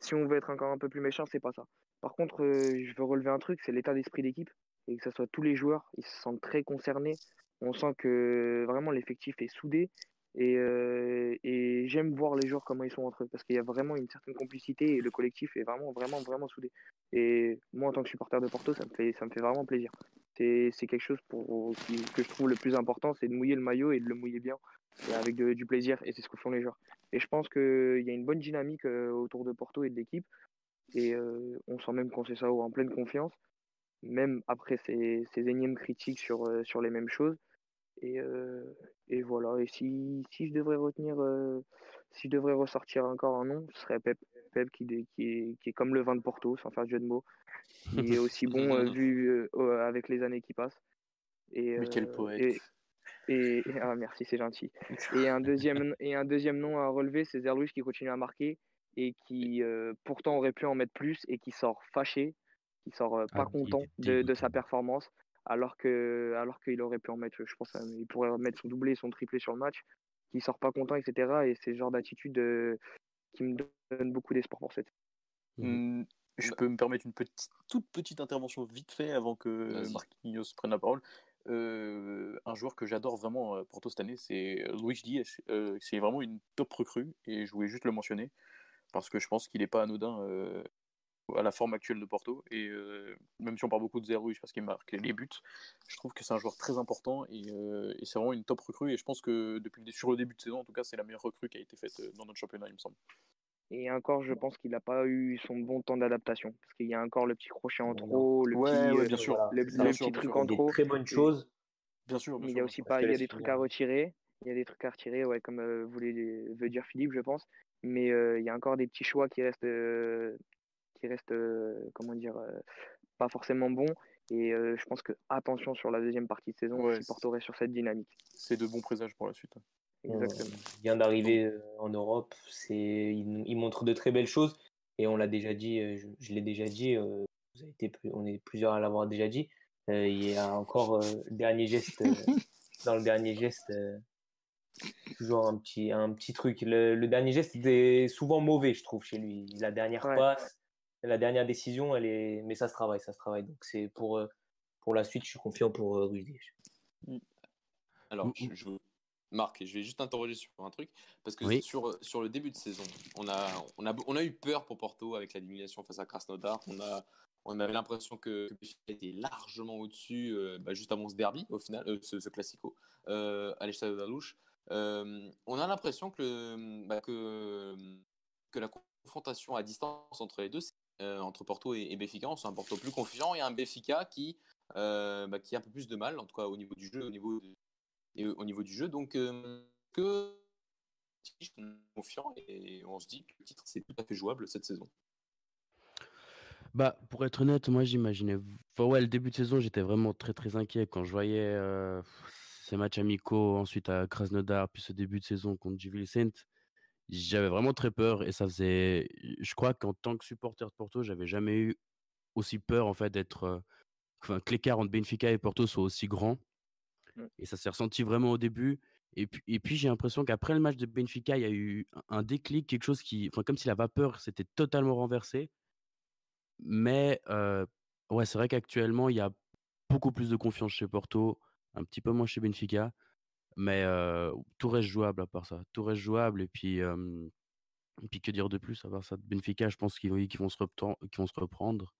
si on veut être encore un peu plus méchant, c'est pas ça. Par contre, euh, je veux relever un truc, c'est l'état d'esprit d'équipe, et que ce soit tous les joueurs, ils se sentent très concernés On sent que vraiment l'effectif est soudé. Et, euh, et j'aime voir les joueurs comment ils sont entre eux parce qu'il y a vraiment une certaine complicité et le collectif est vraiment, vraiment, vraiment soudé. Et moi, en tant que supporter de Porto, ça me fait, ça me fait vraiment plaisir. C'est quelque chose pour, que je trouve le plus important, c'est de mouiller le maillot et de le mouiller bien avec du plaisir. Et c'est ce que font les joueurs. Et je pense qu'il y a une bonne dynamique euh, autour de Porto et de l'équipe. Et euh, on sent même qu'on sait ça en pleine confiance, même après ces, ces énièmes critiques sur, sur les mêmes choses. Et, euh, et voilà. Et si, si je devrais retenir, euh, si je devrais ressortir encore un nom, ce serait Pep. Pep qui, qui, est, qui est comme le vin de Porto, sans faire de jeu de mots. Il est aussi bon euh, vu avec les années qui passent. Et, Mais quel poète. Et, et, ah, merci, c'est gentil. Et un deuxième, et un deuxième nom à relever, c'est Zerlouis qui continue à marquer et qui pourtant aurait pu en mettre plus et qui sort fâché, qui sort pas Ah, content de, de sa performance alors que alors qu'il aurait pu en mettre, je pense, il pourrait mettre son doublé son triplé sur le match, qui sort pas content, etc. Et c'est le genre d'attitude euh, qui me donne beaucoup d'espoir pour cette. Hmm, Je peux me permettre une petite, toute petite intervention vite fait avant que. Marquinhos prenne la parole. Euh, un joueur que j'adore vraiment euh, Porto cette année, c'est Luis Diaz. Euh, c'est vraiment une top recrue et je voulais juste le mentionner parce que je pense qu'il n'est pas anodin euh, à la forme actuelle de Porto. Et euh, même si on parle beaucoup de Ruiz parce qu'il marque les buts, je trouve que c'est un joueur très important et, euh, et c'est vraiment une top recrue. Et je pense que depuis le- sur le début de saison, en tout cas, c'est la meilleure recrue qui a été faite euh, dans notre championnat, il me semble. Et encore, je pense qu'il n'a pas eu son bon temps d'adaptation parce qu'il y a encore le petit crochet en trop, le Ouais, petit, ouais, euh, bien sûr. Voilà, le, c'est le bien petit sûr, bien truc sûr. en des trop. très bonnes choses. Bien sûr, bien Mais il y a aussi pas, il y a des trucs à retirer. Il y a des trucs à retirer, ouais, comme euh, voulait, veut dire Philippe, je pense. Mais euh, il y a encore des petits choix qui restent, euh, qui restent, euh, comment dire, euh, pas forcément bons. Et euh, je pense que attention sur la deuxième partie de saison Ouais, si Porto reste sur cette dynamique. C'est de bons présages pour la suite. Exactement. Il vient d'arriver en Europe. C'est, il, montre de très belles choses. Et on l'a déjà dit, je, je l'ai déjà dit, euh, vous avez été plus- on est plusieurs à l'avoir déjà dit. Euh, il y a encore euh, le dernier geste, euh, dans le dernier geste, euh, toujours un petit, un petit truc. Le, le dernier geste était souvent mauvais, je trouve, chez lui. La dernière Ouais. passe, la dernière décision, elle est, mais ça se travaille, ça se travaille. Donc c'est pour, euh, pour la suite, je suis confiant pour euh, Ruiz Diaz. Alors, Ou- je, je- Marc, je vais juste t'interroger sur un truc, parce que Oui. sur, sur le début de saison, on a, on, a, on a eu peur pour Porto avec l'élimination face à Krasnodar. On, a, on avait l'impression que, que était largement au-dessus, euh, bah, juste avant ce derby, au final, euh, ce, ce classico, euh, à l'Estade de la Louche. Euh, on a l'impression que, bah, que, que la confrontation à distance entre les deux, c'est, euh, entre Porto et, et Benfica, on sent un Porto plus confiant et un Benfica qui, euh, bah, qui a un peu plus de mal, en tout cas au niveau du jeu, au niveau de- au niveau du jeu. Donc, euh, confiant et on se dit que le titre, c'est tout à fait jouable cette saison. Bah, pour être honnête, moi j'imaginais. Enfin, ouais, le début de saison, j'étais vraiment très très inquiet quand je voyais ces matchs amicaux, ensuite à Krasnodar, puis ce début de saison contre Gil Vicente. J'avais vraiment très peur et ça faisait. Je crois qu'en tant que supporter de Porto, j'avais jamais eu aussi peur en fait d'être. euh, Enfin, que l'écart entre Benfica et Porto soit aussi grand. Mm. Et ça s'est ressenti vraiment au début. Et puis, et puis j'ai l'impression qu'après le match de Benfica, il y a eu un- un déclic, quelque chose qui. Enfin, comme si la vapeur s'était totalement renversée. Mais euh, ouais, c'est vrai qu'actuellement, il y a beaucoup plus de confiance chez Porto, un petit peu moins chez Benfica. Mais tout reste jouable à part ça. Tout reste jouable. Et puis, puis que dire de plus à part ça? Benfica, je pense qu'ils vont, se vont se reprendre.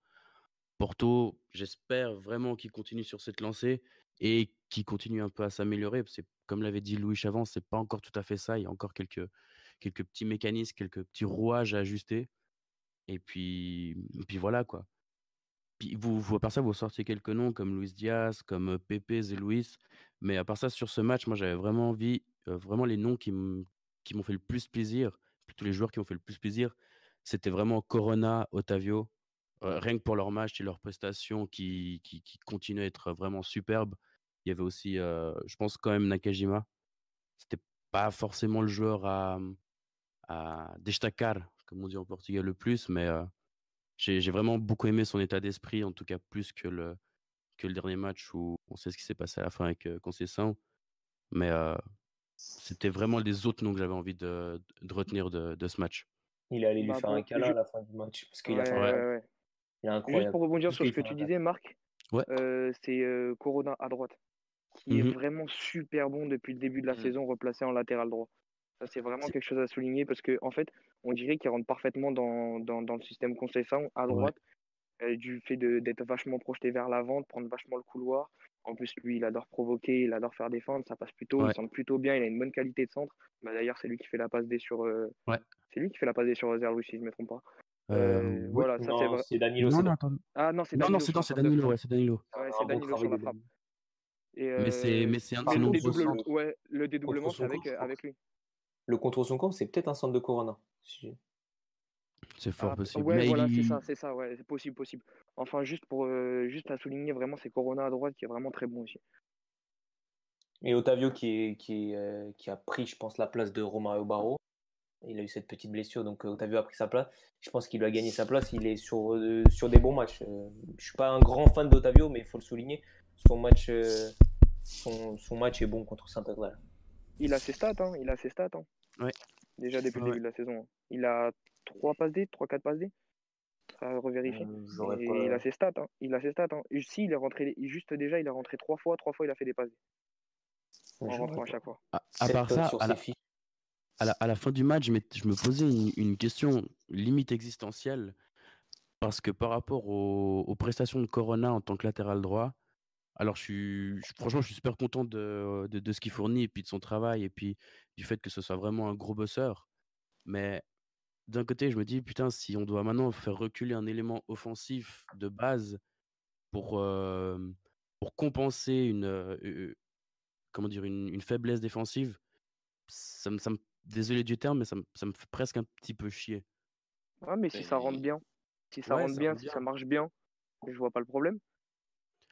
Porto, j'espère vraiment qu'ils continuent sur cette lancée et qu'ils continuent un peu à s'améliorer. comme l'avait dit Louis avant, c'est pas encore tout à fait ça. Il y a encore quelques, quelques petits mécanismes, quelques petits rouages à ajuster. Et puis, et puis voilà quoi. Puis vous, à part ça, vous sortiez quelques noms comme Luis Diaz, comme Pepe et Luis. Mais à part ça, sur ce match, moi j'avais vraiment envie, vraiment les noms qui m'ont fait le plus plaisir, plutôt les joueurs qui m'ont fait le plus plaisir, c'était vraiment Corona, Otavio, rien que pour leur match et leurs prestations qui, qui, qui continuent à être vraiment superbes. Il y avait aussi, je pense quand même Nakajima. C'était pas forcément le joueur à, à destacar, comme on dit en portugais le plus, mais j'ai j'ai vraiment beaucoup aimé son état d'esprit, en tout cas plus que le, que le dernier match où on sait ce qui s'est passé à la fin avec euh. Mais euh, c'était vraiment les autres noms que j'avais envie de, de retenir de, de ce match. Il est allé lui Bah, faire un câlin je- à la fin du match parce qu'il Ouais, a ouais, câlin. ouais. Il est Juste pour rebondir sur ce que tu disais, Marc, Ouais. euh, c'est euh, Corona à droite qui est Mhm. vraiment super bon depuis le début de la Mhm. saison, replacé en latéral droit. Ça, c'est vraiment quelque chose à souligner parce que, en fait, on dirait qu'il rentre parfaitement dans, dans, dans le système Conceição à Ouais. droite, euh, du fait de- d'être vachement projeté vers l'avant, de prendre vachement le couloir. En plus, lui, il adore provoquer, il adore faire défendre, ça passe plutôt, Ouais. il centre plutôt bien, il a une bonne qualité de centre. Bah, D'ailleurs, c'est lui qui fait la passe D sur. euh, Ouais. C'est lui qui fait la passe D sur si je ne me trompe pas. Euh, Euh, oui. voilà, ça c'est Non, vrai. c'est Danilo. Non, non. Ah non, c'est Non, non, Danilo non, la c'est Danilo, ouais, c'est Danilo. Ouais, un c'est Danilo sur la frappe. Et, Mais c'est- mais c'est un de ses nombreux centres. ouais, le dédoublement, c'est avec lui. Le contre son camp, c'est peut-être un centre de Corona. si- C'est fort Ah, possible. ouais, Mais voilà, c'est ça, c'est ça, ouais, c'est possible, possible. Enfin, juste pour euh, juste à souligner vraiment, c'est Corona à droite qui est vraiment très bon aussi. Et Otavio qui, est, qui, est, euh, qui a pris, je pense, la place de Romario Barro. Il a eu cette petite blessure, donc euh, Otavio a pris sa place. Je pense qu'il lui a gagné sa place. Il est sur, euh, sur des bons matchs. Euh, je suis pas un grand fan d'Otavio, mais il faut le souligner. Son match, euh, son, son match est bon contre Saint-Adrien. Il a ses stats, hein, il a ses stats. Hein. Ouais. Déjà depuis Ouais, le début de la saison. hein. Il a 3 passes D, 3-4 passes D. À revérifier. Euh, pas- il a ses stats, hein. Il a ses stats. Hein. Et Si, il est rentré, juste déjà, il est rentré 3 fois, 3 fois, il a fait des passes D. En rentrant à chaque fois. à, part ça, sur à la, à la, à la fin du match, je, me posais une, une question limite existentielle parce que par rapport aux, aux prestations de Corona en tant que latéral droit, alors je suis, je- franchement, je suis super content de, de, de ce qu'il fournit et puis de son travail et puis du fait que ce soit vraiment un gros bosseur. Mais d'un côté, je me dis, putain, si on doit maintenant faire reculer un élément offensif de base pour, euh, pour compenser une, euh, comment dire, une, une faiblesse défensive, ça me, ça me- désolé du terme, mais ça me, ça me fait presque un petit peu chier. Ouais, mais si ça rentre bien, si ça Ouais, rentre ça bien, rentre si bien. ça marche bien, je vois pas le problème.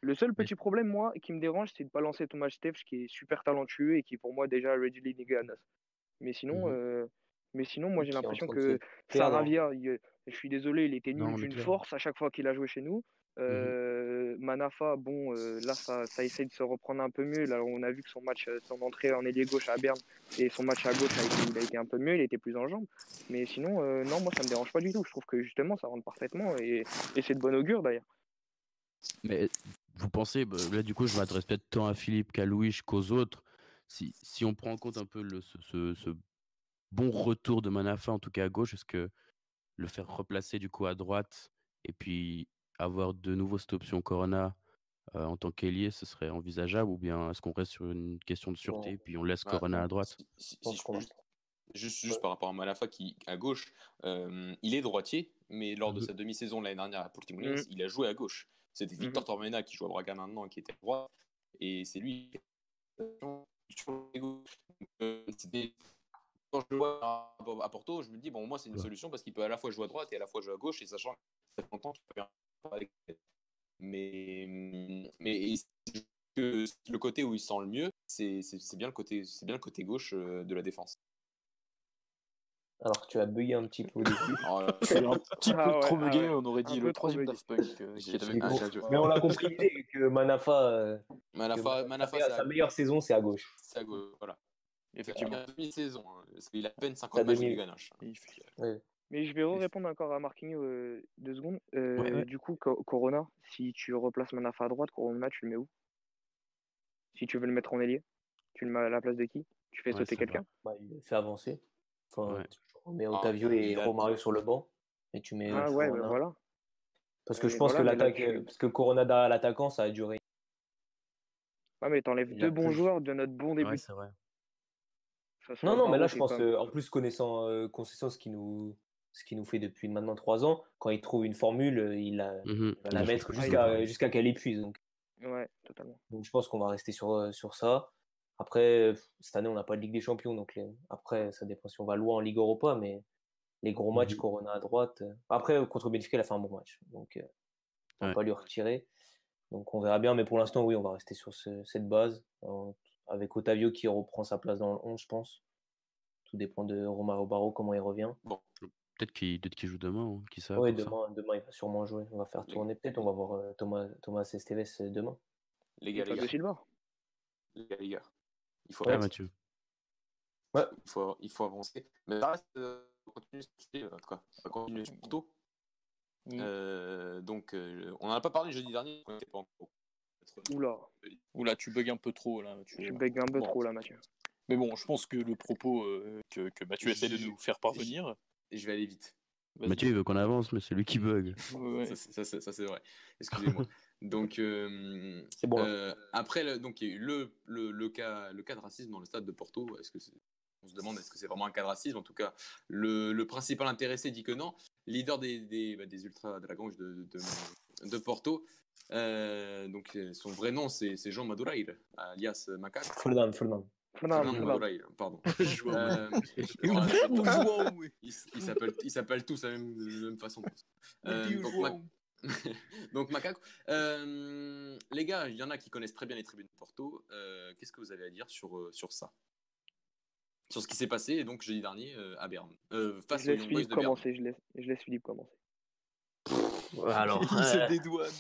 Le seul petit problème, moi, qui me dérange, c'est de pas lancer Thomas Steph, qui est super talentueux et qui, pour moi, déjà ready Liganas. Mais sinon, euh, mais sinon, moi, j'ai l'impression que. Saravia, il- je suis désolé, il était nul d'une force à chaque fois qu'il a joué chez nous. Euh, Manafa, bon, euh, là, ça, ça essaie de se reprendre un peu mieux. Là, on a vu que son match, euh, son entrée en ailier gauche à Berne et son match à gauche, a été, il a été un peu mieux, il était plus en jambes. Mais sinon, euh, non, moi, ça me dérange pas du tout. Je trouve que justement, ça rentre parfaitement et, et c'est de bon augure d'ailleurs. Mais vous pensez, bah, là du coup, je m'adresse peut-être tant à Philippe qu'à Louis qu'aux autres. Si, si on prend en compte un peu le, ce, ce- ce bon retour de Manafa, en tout cas à gauche, est-ce que le faire replacer du coup à droite et puis avoir de nouveau cette option Corona euh, en tant qu'ailier, ce serait envisageable ou bien est-ce qu'on reste sur une question de sûreté et puis on laisse Bah, Corona à droite? Si, si- Je peux juste, par rapport à Malafa qui à gauche, euh, il est droitier, mais lors de sa demi-saison l'année dernière à Portimonense, Mhm. il a joué à gauche. C'était Victor Mhm. Tormena qui joue à Braga maintenant, qui était à droite, et c'est lui qui euh, Quand je le vois à, Porto, je me dis, bon, moi, c'est une Ouais. solution parce qu'il peut à la fois jouer à droite et à la fois jouer à gauche, et sachant que ça fait longtemps qu'il peut rien faire avec mais, mais c'est que le côté où il se sent le mieux, c'est bien, le côté- c'est bien le côté gauche euh, de la défense. Alors que tu as bugué un petit peu au début. Euh, C'est un petit peu Ah ouais, trop ah bugué, ouais. on aurait dit peu le troisième. Daft Punk euh, qui avait. Mais on a compris l'idée que Manafa, euh, que Manafa, Manafa, sa, meilleure saison, c'est à gauche. c'est à gauche. Voilà. Effectivement. Il a demi-saison. hein. Il a à peine Sa 50 matchs de demi- Ligue 1 H. Il fait- Ouais. Mais je vais répondre encore à Marquinhos euh, deux secondes. Euh. Du coup, Co- Corona, si tu replaces Manafa à droite, Corona, tu le mets où? Si tu veux le mettre en ailier, tu le mets à la place de qui? Tu fais Ouais, sauter quelqu'un? Bah, il fait avancer. Enfin, Ouais. Tu remets Ah, Otavio et Romario sur le banc. Et tu mets. Ah ouais, Corona. voilà. Parce que je pense voilà, que là, l'attaque. tu- Parce que Corona derrière l'attaquant, ça a duré. Ouais, mais t'enlèves deux bons plus- joueurs de notre bon début. Ouais, c'est vrai. Que Non, non, mais là, qui je pense, même- euh, en plus, connaissant, euh, connaissant ce qu'il nous, ce qu'il nous fait depuis maintenant trois ans, quand il trouve une formule, euh, il, la, Mhm. il va la mettre changé. jusqu'à jusqu'à qu'elle épuise. Donc, Ouais, totalement. donc je pense qu'on va rester sur, euh, sur ça. Après, euh, cette année, on n'a pas de Ligue des Champions. Donc les- après, ça dépend si on va loin en Ligue Europa. Mais les gros matchs, Mhm. Corona à droite. euh, Après, euh, contre Benfica, il a fait un bon match. Donc, euh, on va Ouais. pas lui retirer. Donc, on verra bien. Mais pour l'instant, oui, on va rester sur ce- cette base. euh, avec Otavio qui reprend sa place dans le 11, je pense. Tout dépend de Romario Barro, comment il revient. Peut-être qu'il joue demain, hein, qui sait. Oui, demain, demain, il va sûrement jouer. On va faire tourner. Peut-être on va voir euh, Thomas, Thomas Esteves euh, demain. Les gars, les gars, Silva. les gars, les gars. Il faut, Ouais, avancer. Mathieu. il faut, il faut avancer. Mais ça reste, euh, continue sur Porto. Mm. Euh, donc, euh, on n'en a pas parlé jeudi dernier. On pas encore Oula, Oula, tu bugs un peu trop là. Tu... je bug un peu Bon. trop là, Mathieu. Mais bon, je pense que le propos euh, que, que Mathieu essaie de nous faire parvenir. Et je vais aller vite. Mathieu, il veut qu'on avance, mais c'est lui qui bug. Ouais, ouais. Ça, c'est vrai. Excusez-moi. donc, euh, C'est bon. euh, après, le- donc, il y a eu le, le, le cas, le cas de racisme dans le stade de Porto. Est-ce que c'est- on se demande est-ce que c'est vraiment un cas de racisme? En tout cas, le, le principal intéressé dit que non. Leader des, des, bah, des Ultra Dragons de, de, de Porto. euh, donc, son vrai nom, c'est c'est Jean Madureira, alias Macaque. Fulham, Fulham. Fernand. Madureira, pardon. Ils s'appellent tous de la même, façon. Euh, donc, donc Macaco. Euh, les gars, il y en a qui connaissent très bien les tribunes de Porto. Euh, Qu'est-ce que vous avez à dire sur, euh, sur ça? Sur ce qui s'est passé donc jeudi dernier euh, à Berne. Euh, face Je laisse Philippe de Berne. commencer. Je laisse, je laisse Philippe commencer. Alors, Il se dédouane.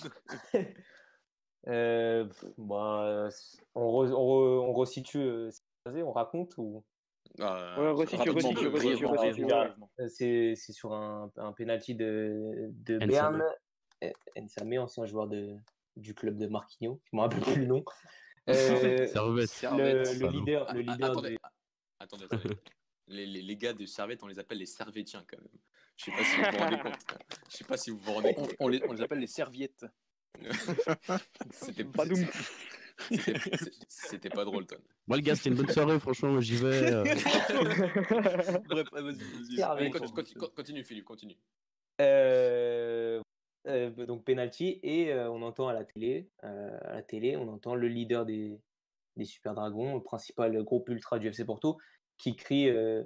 euh, pff, bah, on, re- on, re- on resitue ce qui s'est passé, on raconte ou? C'est sur un, un penalty de, de. Berne. Euh, Nsame, ancien joueur de, du club de Marquinhos, je ne me rappelle plus le nom. Euh, Servette. le, leader, le Ah, leader attendez, de- ah, attendez, attendez. les, les, les gars de Servette, on les appelle les Servétiens quand même. Je sais pas si vous vous rendez compte. Je sais pas si vous vous rendez On, compte. on les, on les appelle les serviettes. C'était pas drôle, Ton. Moi, le gars, c'était une bonne soirée, franchement, j'y vais. euh. Bref, vas-y, vas-y. Continue, Philippe, continue. Euh, euh, donc penalty et euh, on entend à la télé, euh, à la télé, on entend le leader des, des Super Dragons, le principal groupe ultra du FC Porto, qui crie euh,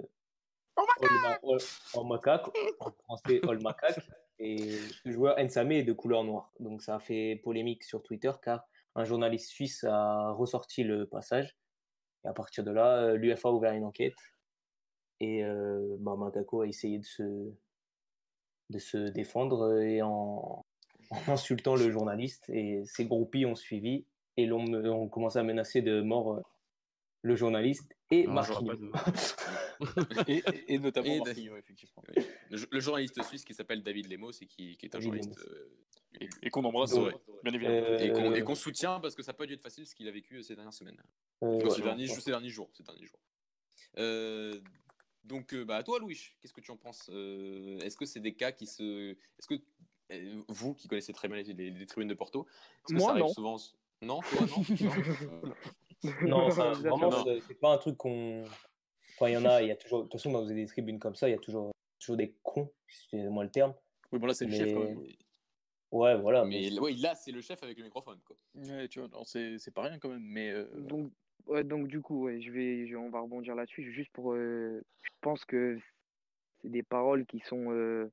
All ma- all- en macaque, en français All macaque, et ce joueur Nsame est de couleur noire. Donc ça a fait polémique sur Twitter car un journaliste suisse a ressorti le passage et à partir de là, l'UFA a ouvert une enquête et bah, Makako a essayé de se de se défendre euh, et en, en insultant le journaliste. Et ses groupies ont suivi et l'ont me- ont commencé à menacer de mort euh, le journaliste et Non. Et, et- et notamment Et- Marquinhos, effectivement. Oui. Le, le journaliste suisse qui s'appelle David Lemos et qui, qui est un David journaliste euh, Et, et qu'on embrasse, Ouais. bien évidemment. Euh, et qu'on soutient parce que ça n'a pas dû être facile ce qu'il a vécu ces dernières semaines. Euh, ouais. ces, derniers, ces derniers jours. Ces derniers jours. Donc, euh, bah, à toi, Louis, qu'est-ce que tu en penses Euh, Est-ce que c'est des cas qui se. Est-ce que euh, vous qui connaissez très bien les, les- les tribunes de Porto, est-ce que Moi, ça arrive non. souvent Non, toi, non, Non ça, vraiment, c'est c'est pas un truc qu'on. Enfin, il y en a, il y a toujours. De toute façon, dans des tribunes comme ça, il y a toujours, toujours des cons, excusez-moi le terme. Oui, bon, là, c'est le chef, quand même. Ouais, voilà. Mais mais- ouais, là, c'est le chef avec le microphone. Quoi. Ouais, tu vois, non, c'est c'est pas rien quand même. Mais euh, Donc, ouais, donc du coup, ouais, je vais, je- on va rebondir là-dessus. Juste pour, euh, je pense que c'est des paroles qui sont, euh,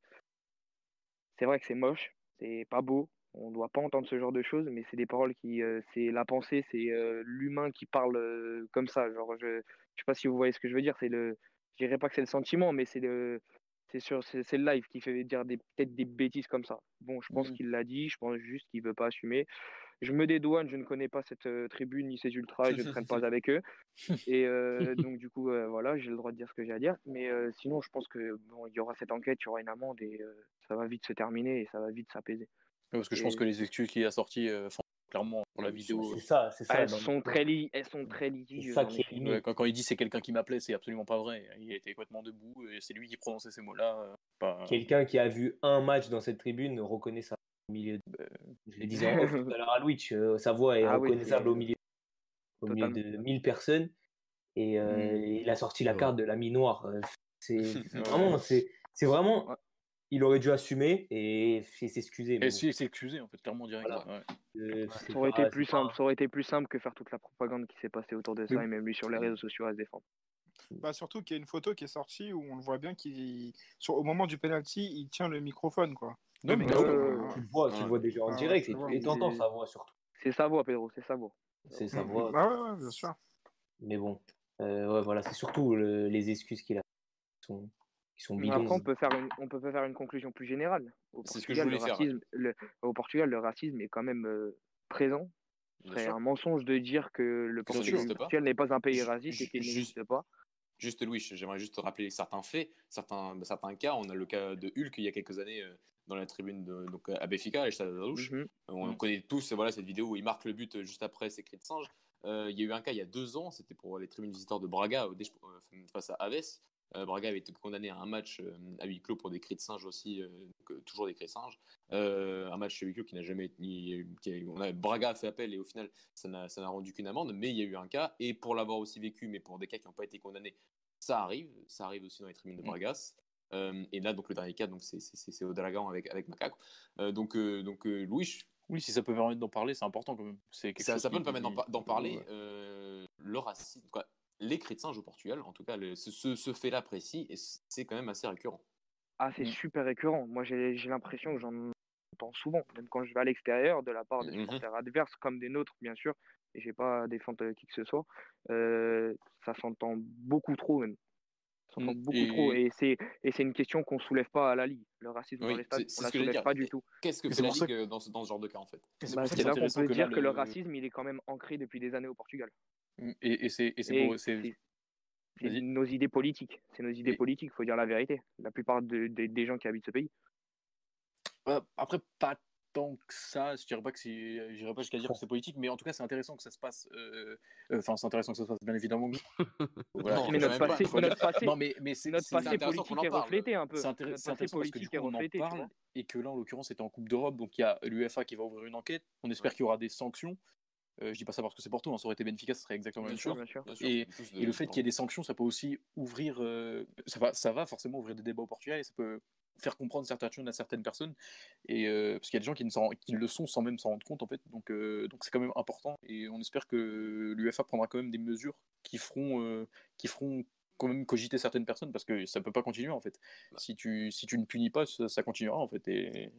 c'est vrai que c'est moche, c'est pas beau. On doit pas entendre ce genre de choses, mais c'est des paroles qui, euh, c'est la pensée, c'est euh, l'humain qui parle euh, comme ça. Genre, je, je sais pas si vous voyez ce que je veux dire. C'est le, je dirais pas que c'est le sentiment, mais c'est le, c'est sur, c'est c'est le live qui fait dire des, peut-être des bêtises comme ça. Bon, je pense Mhm. qu'il l'a dit. Je pense juste qu'il veut pas assumer. Je me dédouane, je ne connais pas cette euh, tribune ni ces ultras et je ne traîne pas avec eux. Et euh, donc, du coup, euh, voilà, j'ai le droit de dire ce que j'ai à dire. Mais euh, sinon, je pense que bon, il y aura cette enquête, il y aura une amende et euh, ça va vite se terminer et ça va vite s'apaiser. parce que je pense que les excuses qu'il a sorties, euh, font clairement pour la vidéo. C'est ça, c'est ça. Elles dans- sont très, li- elles sont très C'est litigieuses. ça en qui est effet. limite. Ouais, quand, quand il dit c'est quelqu'un qui m'appelait, c'est absolument pas vrai. Il était complètement debout et c'est lui qui prononçait ces mots-là. euh, pas- Quelqu'un qui a vu un match dans cette tribune reconnaît ça milieu. De... Je le disais en off tout à l'heure à Louis, euh, sa voix est Ah reconnaissable au milieu, au milieu Totalement. de 1000 personnes. Et euh, Mm. il a sorti la Ouais. carte de l'ami noir. Euh, C'est vraiment, c'est vraiment. Ouais. Il aurait dû assumer et s'excuser. mais Et si, excusé, en fait, clairement direct. Voilà. ouais. euh, c'est Ça aurait pas- été plus pas- simple, ça aurait été plus simple que faire toute la propagande qui s'est passée autour de ça Oui. et même lui sur les réseaux sociaux à se défendre. Bah, surtout qu'il y a une photo qui est sortie où on le voit bien qu'il, au moment du penalty, il tient le microphone, quoi. Non, mais Euh. Tu le vois, tu le vois déjà en Ah, direct et t'entends c'est- sa voix surtout. C'est sa voix, Pedro, c'est sa voix. C'est sa voix. Ah ouais, ouais, bien sûr. Mais bon, euh, ouais, voilà, c'est surtout le- les excuses qu'il a qui sont, qui sont Mais bidons. Après, on peut faire une, on peut faire une conclusion plus générale. Au C'est ce que je Portugal, le faire, racisme, le- au Portugal, le racisme est quand même euh, présent. C'est un mensonge de dire que le. Portugal, n'est pas un pays raciste et qu'il n'existe pas. Juste Louis, j'aimerais juste rappeler certains faits, certains, certains cas. On a le cas de Hulk il y a quelques années euh, dans la tribune de, donc, à Béfica, à l'Estade de la Douche. Mhm. On Mhm. connaît tous voilà, cette vidéo où il marque le but euh, juste après ses cris de singe. Euh, il y a eu un cas il y a deux ans, c'était pour les tribunes visiteurs de Braga euh, face à Aves. Euh, Braga avait été condamné à un match euh, à huis clos pour des cris de singe aussi, euh, donc, euh, toujours des cris de singe. Euh, un match à huis clos qui n'a jamais été. ni- qui a- on a, Braga a fait appel et au final, ça n'a rendu qu'une amende, mais il y a eu un cas, et pour l'avoir aussi vécu, mais pour des cas qui n'ont pas été condamnés, ça arrive. Ça arrive aussi dans les tribunes de Mm. Bragas. Euh, et là, donc le dernier cas, donc c'est- au Dragon avec, avec Macaco. Euh, donc, euh, donc euh, Louis, Oui, si ça peut permettre d'en parler, c'est important quand même. Ça, chose ça peut me permettre d'en parler. ouais. Euh, le racisme, quoi, les cris de singe au Portugal, en tout cas, le- ce, fait-là précis, et c'est quand même assez récurrent. Ah, c'est Mm. super récurrent. Moi, j'ai l'impression que j'en entends souvent, même quand je vais à l'extérieur, de la part des Mhm. supporters adverses comme des nôtres, bien sûr. Et j'ai pas à défendre qui que ce soit. Euh, ça s'entend beaucoup trop, même. S'entend beaucoup Et- trop. Et c'est et c'est une question qu'on soulève pas à la Ligue. Le racisme Oui, dans les stades, c'est- c'est on la que j'allais soulève pas du tout. Qu'est-ce que fait c'est la Ligue euh, dans ce, dans ce genre de cas, en fait? C'est Bah, là qu'on peut dire que le le- racisme, il est quand même ancré depuis des années au Portugal. Mm. Et, et c'est et c'est Et pour- c'est- c'est- c'est Vas-y. nos idées politiques. C'est nos idées Et- politiques, faut dire la vérité. La plupart de- de- des gens qui habitent ce pays. Euh, après, pas tant que ça. Je dirais pas que c'est, j'irais pas jusqu'à dire que c'est politique, mais en tout cas, c'est intéressant que ça se passe. euh, euh, Enfin, c'est intéressant que ça se passe, bien évidemment. Voilà. Non, Mais notre passé, pas. Notre dire- passé, Non, mais mais c'est notre passé politique qu'on en est reflété un peu. C'est intéressant parce que politique du est coup on en parle et que là en l'occurrence c'était en Coupe d'Europe donc il y a l'UEFA qui va ouvrir une enquête. On espère Ouais. qu'il y aura des sanctions. Euh, je dis pas ça parce que c'est Porto, hein, ça aurait été Benfica, ça serait exactement la même chose. Et- le fait qu'il y ait des sanctions, ça peut aussi ouvrir, euh, ça va, ça va forcément ouvrir des débats au Portugal et ça peut faire comprendre certaines choses à certaines personnes. Et euh, parce qu'il y a des gens qui, ne qui le sont sans même s'en rendre compte en fait. Donc euh, donc c'est quand même important et on espère que l'UEFA prendra quand même des mesures qui feront euh, qui feront quand même cogiter certaines personnes parce que ça peut pas continuer en fait. Bah. Si tu si tu ne punis pas, ça, ça continuera en fait. Et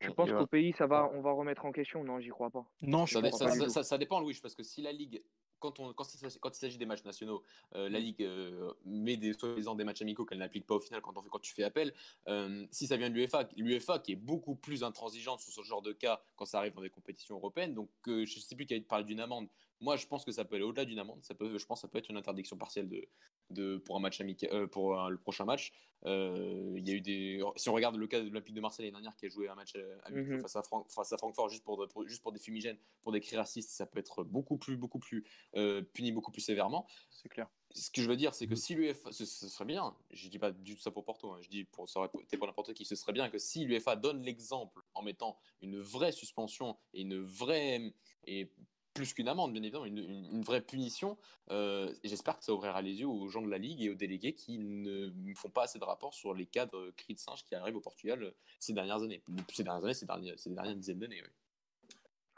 Je pense et qu'au pays, ça va, on va remettre en question. Non, j'y crois pas. non, je Ça, crois ça- pas ça dépend, Louis, parce que si la Ligue, quand, on, quand, il s'agit- quand il s'agit des matchs nationaux, euh, la Ligue euh, met des, soi-disant des matchs amicaux qu'elle n'applique pas au final quand, on fait, quand tu fais appel. euh, si ça vient de l'UEFA, l'UEFA qui est beaucoup plus intransigeante sur ce genre de cas quand ça arrive dans des compétitions européennes, donc je ne sais plus qui a parlé d'une amende. Moi, je pense que ça peut aller au-delà d'une amende. Ça peut, je pense que ça peut être une interdiction partielle de, de, pour un match amical, pour un- le prochain match. Il y a eu des, si on regarde le cas de l'Olympique de Marseille l'année dernière qui a joué un match clos Mhm. face, à Fran- face à Francfort juste pour, pour- juste pour des fumigènes, pour des cris racistes, ça peut être beaucoup plus, beaucoup plus euh, puni beaucoup plus sévèrement. c'est clair. Ce que je veux dire, c'est que Mhm. si l'UEFA, ce, ce serait bien, je dis pas du tout ça pour Porto, hein, je dis pour, ça aurait été pour n'importe qui, ce serait bien que si l'UEFA donne l'exemple en mettant une vraie suspension et une vraie, et plus qu'une amende, bien évidemment, une, une- une vraie punition, euh, j'espère que ça ouvrira les yeux aux gens de la Ligue et aux délégués qui ne font pas assez de rapports sur les cas de cris de singe qui arrivent au Portugal euh, ces dernières années. Ces dernières années, ces dernières, ces dernières dizaines d'années, oui.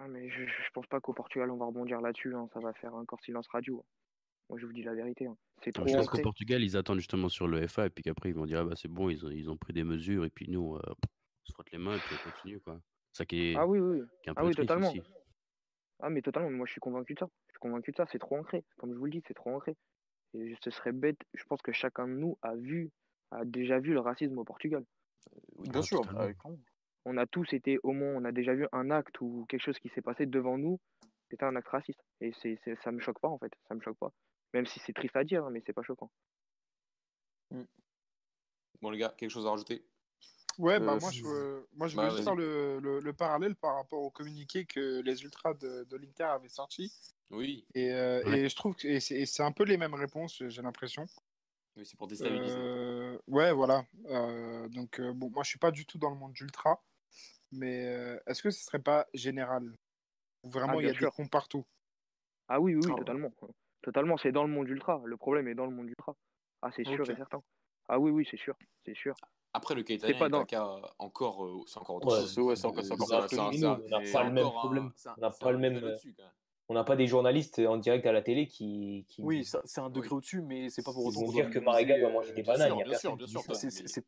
Ah, mais je, je pense pas qu'au Portugal, on va rebondir là-dessus. hein. Ça va faire encore silence radio. Moi, je vous dis la vérité. hein. C'est trop Je pense qu'au. Portugal, ils attendent justement sur le FA et puis qu'après, ils vont dire ah bah, c'est bon, ils ont, ils ont pris des mesures et puis nous, euh, on se frotte les mains et puis on continue. quoi. Ça qui est, Ah oui, oui. oui. qui est un Ah oui, totalement. aussi. Ah, mais totalement. Moi, je suis convaincu de ça. Je suis convaincu de ça. C'est trop ancré. Comme je vous le dis, c'est trop ancré. Et ce serait bête. Je pense que chacun de nous a vu, a déjà vu le racisme au Portugal. Bien Ah, sûr. totalement. avec- On a tous été, au moins, on a déjà vu un acte ou quelque chose qui s'est passé devant nous. C'était un acte raciste. Et c'est, c'est- ça me choque pas, en fait. Ça me choque pas. Même si c'est triste à dire, mais c'est pas choquant. Bon les gars, quelque chose à rajouter? Ouais, bah, Euh, moi, c'est- je, veux- moi, je Bah, juste faire le, le, le parallèle par rapport au communiqué que les ultras de, de l'Inter avaient sorti. Oui, Et, euh, Ouais. et je trouve que et c'est et c'est un peu les mêmes réponses, j'ai l'impression. oui c'est pour déstabiliser. Euh, ouais, voilà. Euh, donc, euh, bon, moi, je suis pas du tout dans le monde d'ultra, mais euh, est-ce que ce serait pas général? Vraiment, Ah, il y a sûr. des cons partout. Ah oui, oui, oui, Ah ouais. totalement. Totalement, c'est dans le monde ultra. Le problème est dans le monde ultra. Ah, c'est sûr et certain. Ah oui, oui, c'est sûr. C'est sûr. Après, le cas C'est dans- un cas encore, euh, c'est encore autre Ouais, chose. c'est- encore- c'est encore encore. On n'a pas des journalistes en direct à la télé qui. qui... Oui, ça- c'est un degré Oui. au-dessus, mais c'est pas pour autant dire que Marega doit euh, manger des bien bananes. bien personne sûr, bien sûr.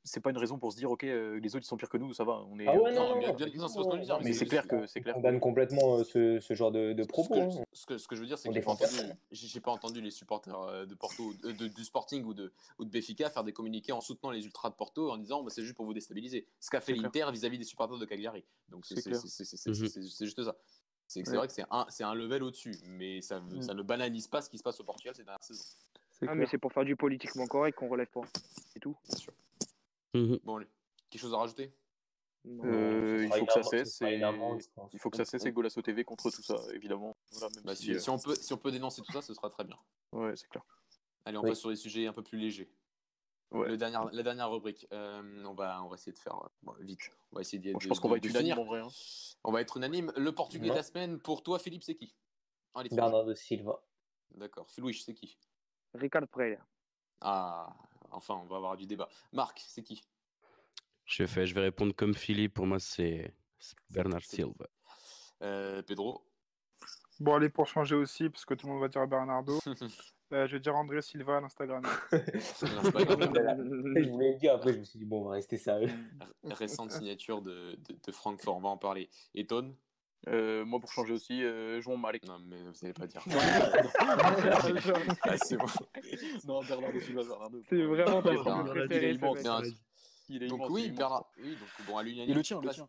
C'est- pas une raison pour se dire, ok, euh, les autres ils sont pires que nous, ça va. On est, Ah ouais, on- non, bien, mais c'est clair que c'est On clair. condamne complètement euh, ce, ce genre de, de Ce propos. que, hein. ce que, ce que je veux dire, c'est On que j'ai pas pas entendu les supporters euh, de Porto, euh, de- du Sporting ou de, ou de Benfica faire des communiqués en soutenant les ultras de Porto en disant bah, c'est juste pour vous déstabiliser. Ce qu'a fait l'Inter vis-à-vis des supporters de Cagliari. Donc c'est c'est juste ça. C'est Ouais. vrai que c'est un, level au-dessus, mais ça, Mm. ça ne banalise pas ce qui se passe au Portugal ces dernières saisons. Ah, mais c'est pour faire du politiquement correct qu'on relève pas. C'est tout. Mhm. Bon, allez. quelque chose à rajouter? Euh, il faut que ça cesse et-. Il faut que ça cesse et Golasso TV contre tout ça, évidemment. Voilà, même Bah, si, si, euh, si on peut, si on peut dénoncer tout ça, ce sera très bien. Ouais, c'est clair. Allez, on Oui. passe sur des sujets un peu plus légers. Ouais. Le dernier, la dernière rubrique. Euh, on, va, on va essayer de faire euh, bon, vite. On va essayer d'y Bon, je de- pense qu'on de- va être de unanime finir. en vrai. hein. On va être unanime. Le portugais de la semaine, pour toi, Philippe, c'est qui? Allez, Bernardo Silva. D'accord. Philippe, c'est qui? Ricard Pereira. Ah, enfin, on va avoir du débat. Marc, c'est qui? Je fais, je vais répondre comme Philippe. Pour moi, c'est c'est Bernard Silva. Euh, Pedro Bon, allez, pour changer aussi, parce que tout le monde va dire Bernardo, euh, je vais dire André Silva à l'Instagram. Je voulais le dire, après je me suis dit, bon, on va rester sérieux. Récente signature de, de, de Francfort, on va en parler. Et Ton Euh, moi, pour changer aussi, euh, Jean Malek. Non, mais vous allez pas dire. non, Ah, c'est bon. Bernardo Silva, Bernardo. C'est vraiment Silva, préféré, il. Non, est donc oui. Bernard. Oui, donc bon, à l'unanimité. Et le tien, le tien.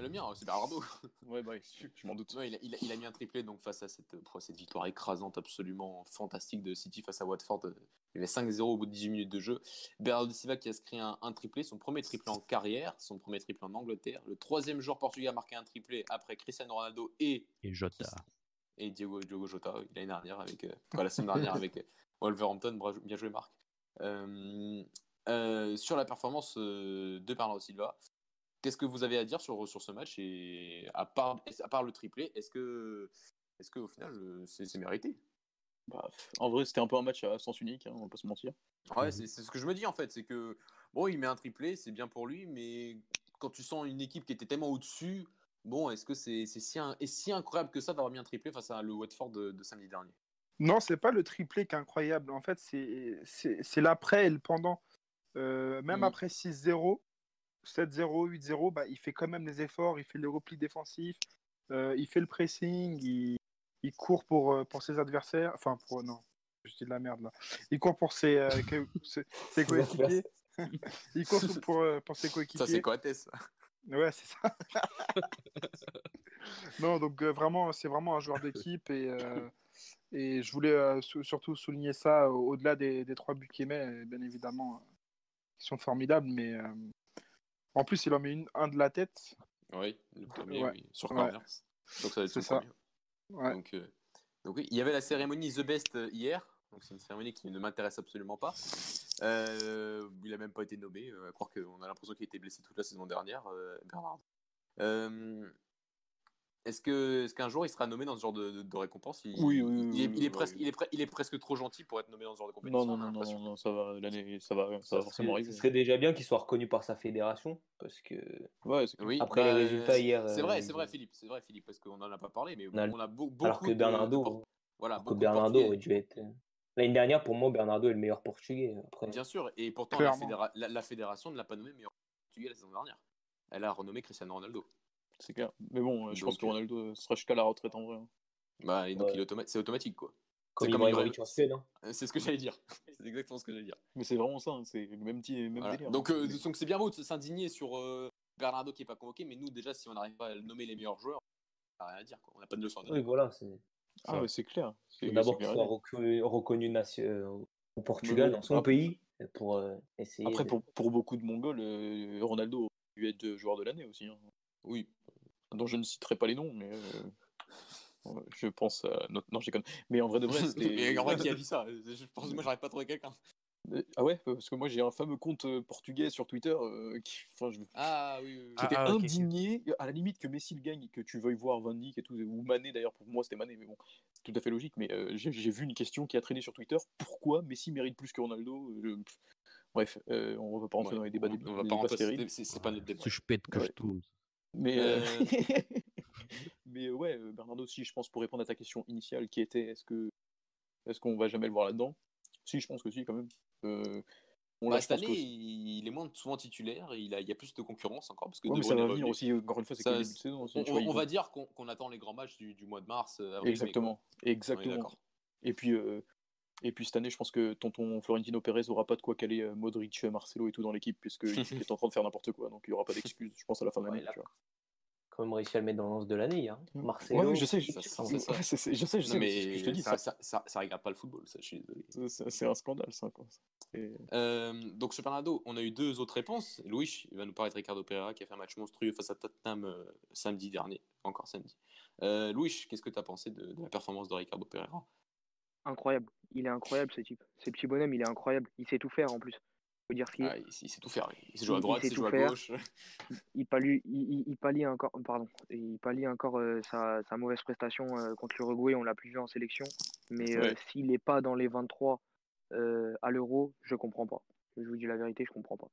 Le mien, c'est Bernardo. Ouais, bah, je m'en doute. Ouais, il, a, il a- il a mis un triplé donc face à cette, euh, cette victoire écrasante absolument fantastique de City face à Watford. euh, Il y avait 5-0 au bout de 18 minutes de jeu. Bernardo Silva qui a inscrit un, un triplé, son premier triplé en carrière, son premier triplé en Angleterre. Le troisième joueur portugais à marquer un triplé après Cristiano Ronaldo et, Et Jota. et Diogo, Diogo Jota euh, l'année dernière avec euh, quoi, la semaine dernière avec euh, Wolverhampton. Bien joué Marc. Euh, euh, sur la performance euh, de Bernardo Silva, qu'est-ce que vous avez à dire sur, sur ce match et à part, à part le triplé, est-ce que est-ce que au final euh, c'est c'est mérité? Bah, en vrai, c'était un peu un match à sens unique, hein, on va pas se mentir. Ouais, c'est c'est ce que je me dis en fait, c'est que bon, il met un triplé, c'est bien pour lui, mais quand tu sens une équipe qui était tellement au-dessus, bon, est-ce que c'est c'est si, un- et si incroyable que ça d'avoir mis un triplé face à le Watford de, de samedi dernier? Non, c'est pas le triplé qui est incroyable. En fait, c'est c'est- c'est l'après et le pendant. Euh, même Mhm. après 6-0, 7-0, 8-0, bah, il fait quand même les efforts, il fait le repli défensif, euh, il fait le pressing, il, il court pour, euh, pour ses adversaires. Enfin, pour. Non, je dis de la merde là. Il court pour ses, euh, ses, ses coéquipiers. il court pour, euh, pour ses Ça, coéquipiers. c'est Coates. ça. Ouais, c'est ça. non, donc euh, vraiment, c'est vraiment un joueur d'équipe et, euh, et je voulais euh, sou- surtout souligner ça au- au-delà des, des trois buts qu'il met, bien évidemment, qui sont formidables, mais euh, en plus, il en met une, un de la tête. Oui, le premier, Ouais. oui, sur Ouais. corner. Donc ça va être ça. Ouais. Donc, euh, donc oui, il y avait la cérémonie The Best euh, hier. Donc c'est une cérémonie qui ne m'intéresse absolument pas. Euh, il a même pas été nommé. à croire qu'on a l'impression qu'il était blessé toute la saison dernière, Bernard. Euh, est-ce que est-ce qu'un jour il sera nommé dans ce genre de, de- de récompense? Il, Oui, oui, il, est, oui, il est oui, presque, oui. il est pre- il est presque trop gentil pour être nommé dans ce genre de compétition. Non, non, non, non, l'impression. non, ça va, l'année, ça va, ça Ça va forcément arriver. ce serait déjà bien qu'il soit reconnu par sa fédération, parce que Ouais, c'est Oui, Après bah, les résultats hier, C'est euh, vrai, c'est ils vrai, Philippe. C'est vrai, Philippe, parce qu'on n'en a pas parlé, mais On a- on a beau- beaucoup. alors que de- Bernardo, de voilà, alors que beaucoup de Bernardo aurait dû être. L'année dernière, pour moi, Bernardo est le meilleur portugais. Après, Bien sûr, et pourtant la, Clairement. fédéra- la- la fédération ne l'a pas nommé meilleur portugais la saison dernière. Elle a renommé Cristiano Ronaldo. C'est clair. Mais bon, euh, je Donc, pense que Ronaldo sera jusqu'à la retraite en vrai. hein. Bah, et donc Ouais. il est automa- c'est automatique quoi. c'est comme Ibrahimovic Ibrahim- en Suède. hein. Euh, C'est ce que j'allais dire. c'est exactement ce que j'allais dire. Mais c'est vraiment ça, hein, c'est le même, petit, même Voilà. délire. Donc euh, donc c'est bien beau de s'indigner sur euh, Bernardo qui est pas convoqué, mais nous déjà si on n'arrive pas à le nommer les meilleurs joueurs, on n'a rien à dire. Quoi. On n'a pas de leçon à donner. Oui, voilà. c'est- Ah ouais, c'est clair. D'abord qu'il soit reconnu, reconnu nation- euh, au Portugal, dans son Après- pays, pour euh, essayer. Après, de- pour, pour beaucoup de Mongols, euh, Ronaldo aurait dû être joueur de l'année aussi. hein. Oui. Dont je ne citerai pas les noms, mais euh, je pense à. notre- Non, déconne. Mais en vrai de vrai, c'était. En vrai qui a dit ça? Je pense que moi j'arrive pas à trouver quelqu'un. Euh, Ah ouais, parce que moi j'ai un fameux compte euh, portugais sur Twitter euh, qui, enfin, je, Ah oui. oui, oui. qui était Ah, ah, indigné, à la limite que Messi le gagne et que tu veuilles voir Van Dijk et tout, ou Mané d'ailleurs, pour moi c'était Mané, mais bon, tout à fait logique. Mais euh, j'ai j'ai vu une question qui a traîné sur Twitter pourquoi Messi mérite plus que Ronaldo? Je- Bref, euh, on va pas rentrer Ouais, dans les débats on- débiles, on va pas rentrer, c'est- pas notre débat. Si je pète que Ouais. je tousse. Mais, euh, Euh, mais ouais, euh, Bernardo, si je pense pour répondre à ta question initiale qui était est-ce que est-ce qu'on va jamais le voir là-dedans? Si, je pense que si quand même. Euh, là, Bah, cette année, que- il est moins souvent titulaire et il, a, il y a plus de concurrence encore. Parce que Ouais, mais De ça Bruyne va est venir revenu. aussi. Encore une fois, c'est que Ça, le début de saison. aussi, On, vois, on- on va dire qu'on attend les grands matchs du, du mois de mars. euh, avril, mai, Exactement. On exactement. Et puis, euh, et puis cette année, je pense que tonton Florentino Pérez aura pas de quoi caler euh, Modric, Marcelo et tout dans l'équipe, puisqu'il est en train de faire n'importe quoi. Donc il y aura pas d'excuses, je pense, à la fin de Ouais, l'année. vois. quand même réussi à le mettre dans le lance de l'année. Hein. Ouais, Marcelo. oui, je sais, je, ouais, sais, Non, mais c'est ce que je te dis, ça, ça, ça, ça, ça regarde pas le football, ça, je suis désolé. c'est- un scandale, ça. Quoi. Euh, donc on a eu deux autres réponses. Louis, il va nous parler de Ricardo Pereira qui a fait un match monstrueux face à Tottenham euh, samedi dernier, encore samedi. Euh, Louis, qu'est-ce que tu as pensé de, de la performance de Ricardo Pereira? Incroyable. Il est incroyable ce type. Ce petit bonhomme, il est incroyable. Il sait tout faire en plus. Faut dire ce qu'il est. ah, il, il sait tout faire. Il sait jouer à Il- il droite, il sait tout jouer à faire. gauche. il pallie, il, il- il pallie encore, pardon, il pallie encore euh, sa, sa mauvaise prestation euh, contre l'Uruguay, on l'a plus vu en sélection. Mais euh, Ouais. s'il n'est pas dans les 23 euh, à l'Euro, je comprends pas. Je vous dis la vérité, je comprends pas.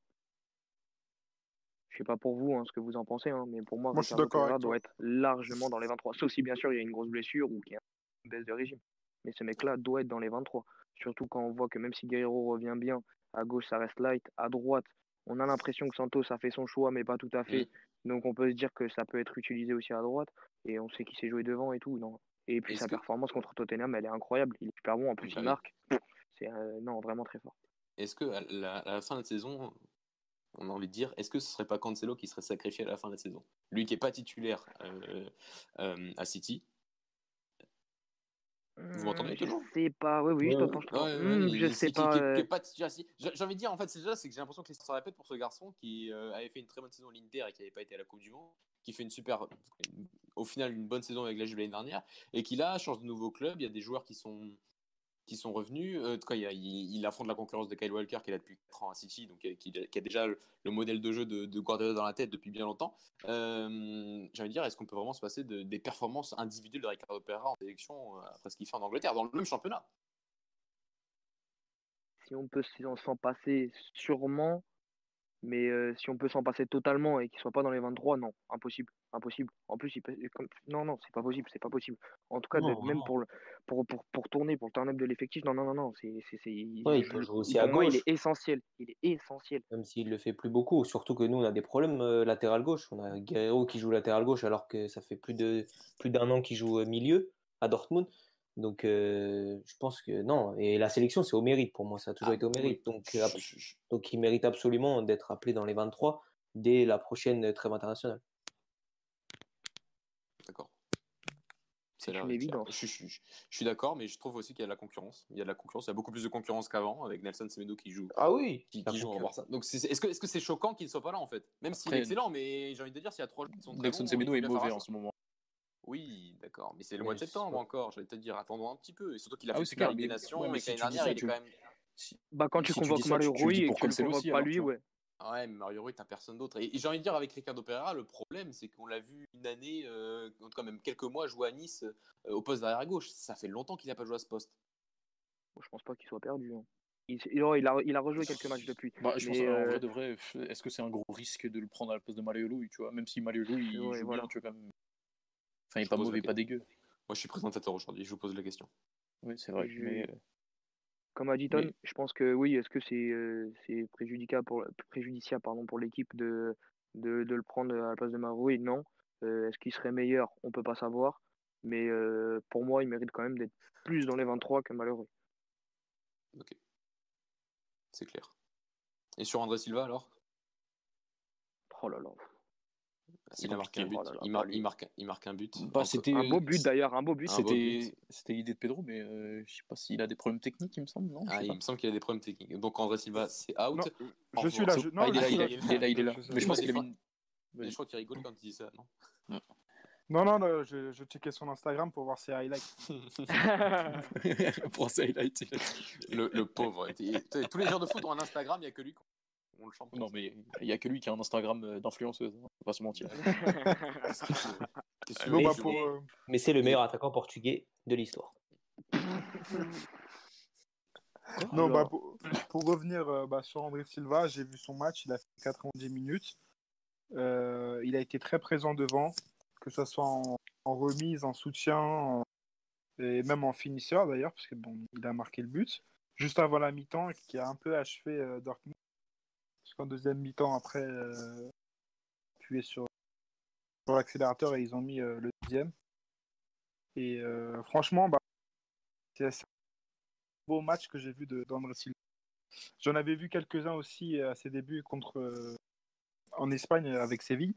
Je sais pas pour vous hein, ce que vous en pensez, hein, mais pour moi, Moi, Ricardo Pereira doit être largement dans les 23. Sauf si bien sûr il y a une grosse blessure ou qu'il y a une baisse de régime. Mais ce mec-là doit être dans les 23. Surtout quand on voit que même si Guerrero revient bien, à gauche ça reste light, à droite on a l'impression que Santos a fait son choix, mais pas tout à fait. Donc on peut se dire que ça peut être utilisé aussi à droite. Et on sait qu'il s'est joué devant et tout. Non. Et puis sa que- performance contre Tottenham, elle est incroyable. Il est super bon. En plus, il oui. marque. C'est euh, non vraiment très fort. Est-ce que à la, à la fin de la saison, on a envie de dire, est-ce que ce serait pas Cancelo qui serait sacrifié à la fin de la saison? Lui qui est pas titulaire euh, euh, à City. Vous m'entendez Je toujours? sais pas. Oui, oui, je Ouais, je t'entends. ouais, je sais pas. euh, pas. J'ai envie de dire, en fait, c'est déjà, c'est que j'ai l'impression que l'histoire se répète pour ce garçon qui euh, avait fait une très bonne saison à l'Inter et qui n'avait pas été à la Coupe du Monde, qui fait une super, au final, une bonne saison avec la Juve l'année dernière, et qui là change de nouveau club. Il y a des joueurs qui sont qui sont revenus. Euh, cas, il, il- affronte la concurrence de Kyle Walker qui est là depuis 4 ans à City, donc euh, qui, a déjà le, le modèle de jeu de, Guardiola dans la tête depuis bien longtemps. Euh, de dire, est-ce qu'on peut vraiment se passer de- des performances individuelles de Ricardo Pereira en sélection euh, après ce qu'il fait en Angleterre, dans le même championnat? Si on peut s'en passer, sûrement. Mais euh, si on peut s'en passer totalement et qu'il soit pas dans les 23, non, impossible, impossible. En plus, il peut... non, non, c'est pas possible, c'est pas possible. En tout cas, Non, de- même pour, le, pour, pour, pour tourner, pour le turn-up de l'effectif, non, non, non, non, c'est, c'est, c'est- il- Ouais, il je- peut jouer aussi à moi, il gauche. est essentiel, il est essentiel. Même s'il le fait plus beaucoup, surtout que nous on a des problèmes euh, latéral gauche. On a Guerrero qui joue latéral gauche alors que ça fait plus de plus d'un an qu'il joue euh, milieu à Dortmund. Donc euh, je pense que non. Et la sélection c'est au mérite pour moi, ça a toujours Ah, été au mérite. Donc, Je- euh, je- je- donc il mérite absolument d'être appelé dans les 23 dès la prochaine trêve internationale. D'accord. C'est. Je, je- je- je suis d'accord, mais je trouve aussi qu'il y a de la concurrence. Il y a de la concurrence, il y a beaucoup plus de concurrence qu'avant avec Nelson Semedo qui joue. Ah oui. Qui, qui joue en. Barça. Donc, est-ce que est-ce que c'est choquant qu'il ne soit pas là en fait? Même s'il est excellent, mais j'ai envie de dire, s'il y a trois joueurs qui sont très Nelson bons, Semedo est mauvais en ce moment. Oui, d'accord, mais c'est le Mais mois de septembre encore. J'allais te dire, attendons un petit peu. Et surtout qu'il a Ah fait super Ligue des mais- Nations ouais, mais et si que l'année dernière, ça, il est quand même. Si- Bah, quand tu Si convoques Mario Rui et pour que tu le Cancelo convoques aussi, pas alors, lui, ouais. Ouais, mais Mario Rui, t'as personne d'autre. Et, et j'ai envie de dire, avec Ricardo Pereira, le problème, c'est qu'on l'a vu une année, euh, en tout cas même quelques mois, jouer à Nice euh, au poste d'arrière gauche. Ça fait longtemps qu'il n'a pas joué à ce poste. Bon, je pense pas qu'il soit perdu. hein. Il, il a, il a- rejoué quelques matchs depuis. Bah, je pense en euh, vrai de vrai, est-ce que c'est un gros risque de le prendre à la place de Malheureux, tu vois? Même si Malheureux, il Ouais, joue voilà. bien, tu vois, quand même. Enfin, il est pas mauvais, pas dégueu. Moi, je suis présentateur aujourd'hui, je vous pose la question. Oui, c'est vrai. Je- Mais euh, Comme a dit Ton, Mais- je pense que oui, est-ce que c'est euh, pour, préjudiciable pardon, pour l'équipe de, de, de le prendre à la place de Maroui Non. Euh, est-ce qu'il serait meilleur? On peut pas savoir. Mais euh, pour moi, il mérite quand même d'être plus dans les 23 que malheureux. Ok. C'est clair. Et sur André Silva alors? Oh là là. Il a marqué un but. Il, mar- pas lui. il marque, il marque un but. Bah, c'était- Un beau but d'ailleurs, un beau but. C'était l'idée de Pedro, mais euh, je sais pas s'il a des problèmes techniques, il me semble, non? Ah, il me semble qu'il a des problèmes techniques. Donc André Silva, c'est out. Non, je suis là. Je... Ah, Non, il est là, je suis il est, là, il est là. Mais je pense qu'il a mis. je crois qu'il rigole quand il dit ça, non? Non, non, non, je, je checkais son Instagram pour voir ses highlights. Pour ça, il a été. le, le pauvre. Tous les joueurs de foot ont un Instagram, il n'y a que lui. On le chante. Non, mais il y a que lui qui a un Instagram euh, d'influenceuse, hein, faut pas se mentir. Bah, pour, euh, Mais c'est le meilleur attaquant portugais de l'histoire. Non, bah, pour, pour revenir euh, bah, sur André Silva, j'ai vu son match, il a fait 90 minutes. Euh, il a été très présent devant, que ce soit en, en remise, en soutien, en- et même en finisseur d'ailleurs, parce que bon, il a marqué le but. Juste avant la mi-temps, qui a un peu achevé euh, Dortmund. Deuxième mi-temps, après, euh, sur, sur l'accélérateur et ils ont mis euh, le deuxième. Et euh, franchement, bah, c'est un beau match que j'ai vu d'André Silva. J'en avais vu quelques-uns aussi euh, à ses débuts contre, en Espagne avec Séville.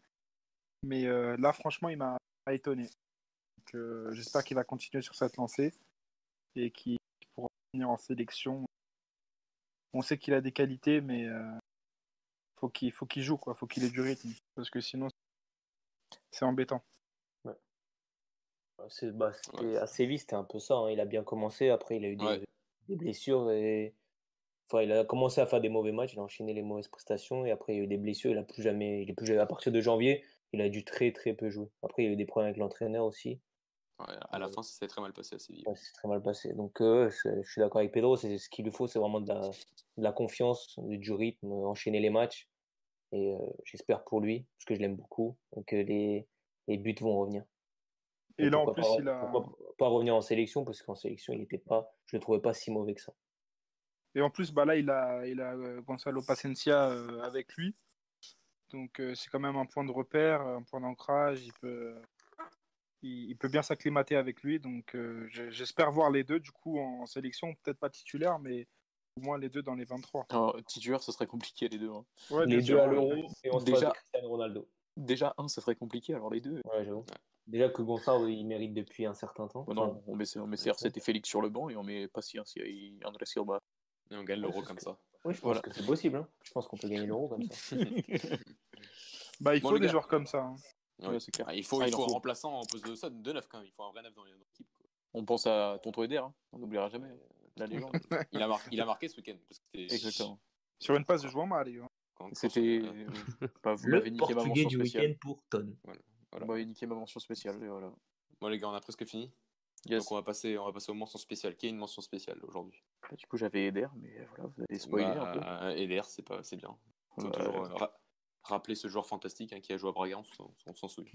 Mais là, franchement, il m'a étonné. J'espère qu'il va continuer sur cette lancée et qu'il pourra venir en sélection. On sait qu'il a des qualités, mais faut qu'il faut qu'il joue, quoi. faut qu'il ait du rythme. Parce que sinon, c'est embêtant. C'est- bah, c'était à Séville, c'était un peu ça. hein. Il a bien commencé, après il a eu des, Ouais. des blessures et enfin, il a commencé à faire des mauvais matchs, il a enchaîné les mauvaises prestations et après il y a eu des blessures. Il a plus jamais, il est plus jamais- à partir de janvier, il a dû très très peu jouer. Après il y a eu des problèmes avec l'entraîneur aussi. Ouais, à la fin, ça s'est très mal passé à Séville. Ouais, c'est très mal passé. Donc euh, je suis d'accord avec Pedro, c'est ce qu'il lui faut, c'est vraiment de la, de la confiance, du rythme, enchaîner les matchs. Et euh, j'espère pour lui, parce que je l'aime beaucoup, que les, les buts vont revenir. Et là, en plus, pas, il a. pourquoi pas revenir en sélection, parce qu'en sélection, il était pas, je le trouvais pas si mauvais que ça. Et en plus, bah là, il a, il a euh, Gonzalo Pacencia euh, avec lui. Donc, euh, c'est quand même un point de repère, un point d'ancrage. Il peut, il, il peut bien s'acclimater avec lui. Donc, euh, je- j'espère voir les deux, du coup, en sélection. Peut-être pas titulaire, mais au moins les deux dans les 23. Alors, titulaire, ça serait compliqué les deux. hein. Ouais, les deux à l'euro, et on se Déjà- Cristiano Ronaldo. Déjà, un, ça serait compliqué, alors les deux. Ouais, j'avoue. Déjà que Gonçalo, il mérite depuis un certain temps. Bon, non, on met, on met CR7 et Félix sur le banc et on met Paciencia et André Silva. Et on gagne l'euro comme ça. Oui, je pense Voilà. que c'est possible. hein. Je pense qu'on peut gagner l'euro comme ça. Bah, il Bon, faut des gars. joueurs comme ça. hein. Ouais. Ouais, c'est clair. Ah, il faut, Ah, il faut un remplaçant en poste de ça, de neuf quand même. Il faut un vrai neuf dans l'équipe. On pense à Tonton Eder, hein. on n'oubliera jamais la légende. Il a, mar- il a marqué ce week-end. parce que c'était- Exactement. Sur une passe de joueur mal, C'était. euh, Bah, vous Le m'avez niqué ma mention du spéciale. week-end pour Ton. voilà. Vous m'avez niqué ma mention spéciale. Et voilà. Bon les gars, on a presque fini. Yes. Donc on va passer, on va passer aux mentions spéciales. Qui a une mention spéciale aujourd'hui? Bah, du coup, j'avais Eder, mais voilà, vous avez spoilé un peu. Bah, Eder, c'est pas, c'est bien. Toujours euh, ra- rappeler ce joueur fantastique hein, qui a joué à Braga, on s'en- on s'en souvient.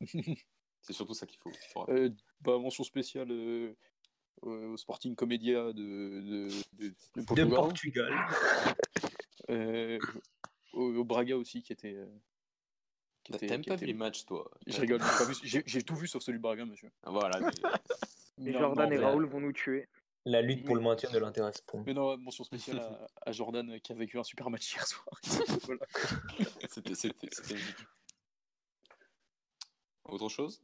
c'est surtout ça qu'il faut, rappeler. Euh, bah, mention spéciale euh, euh, au Sporting Comédia de, de, de, de De Portugal. Portugal. Euh, au, au Braga aussi, qui était. euh, qui pas vu les matchs, toi Je rigole, j'ai tout vu sauf celui de Braga, monsieur. Voilà. mais- Jordan non, et Raoul vont nous tuer. La lutte pour le maintien de l'intérêt Mais non, mention spéciale à, à Jordan qui a vécu un super match hier soir. Voilà. C'était, c'était, c'était. Autre chose?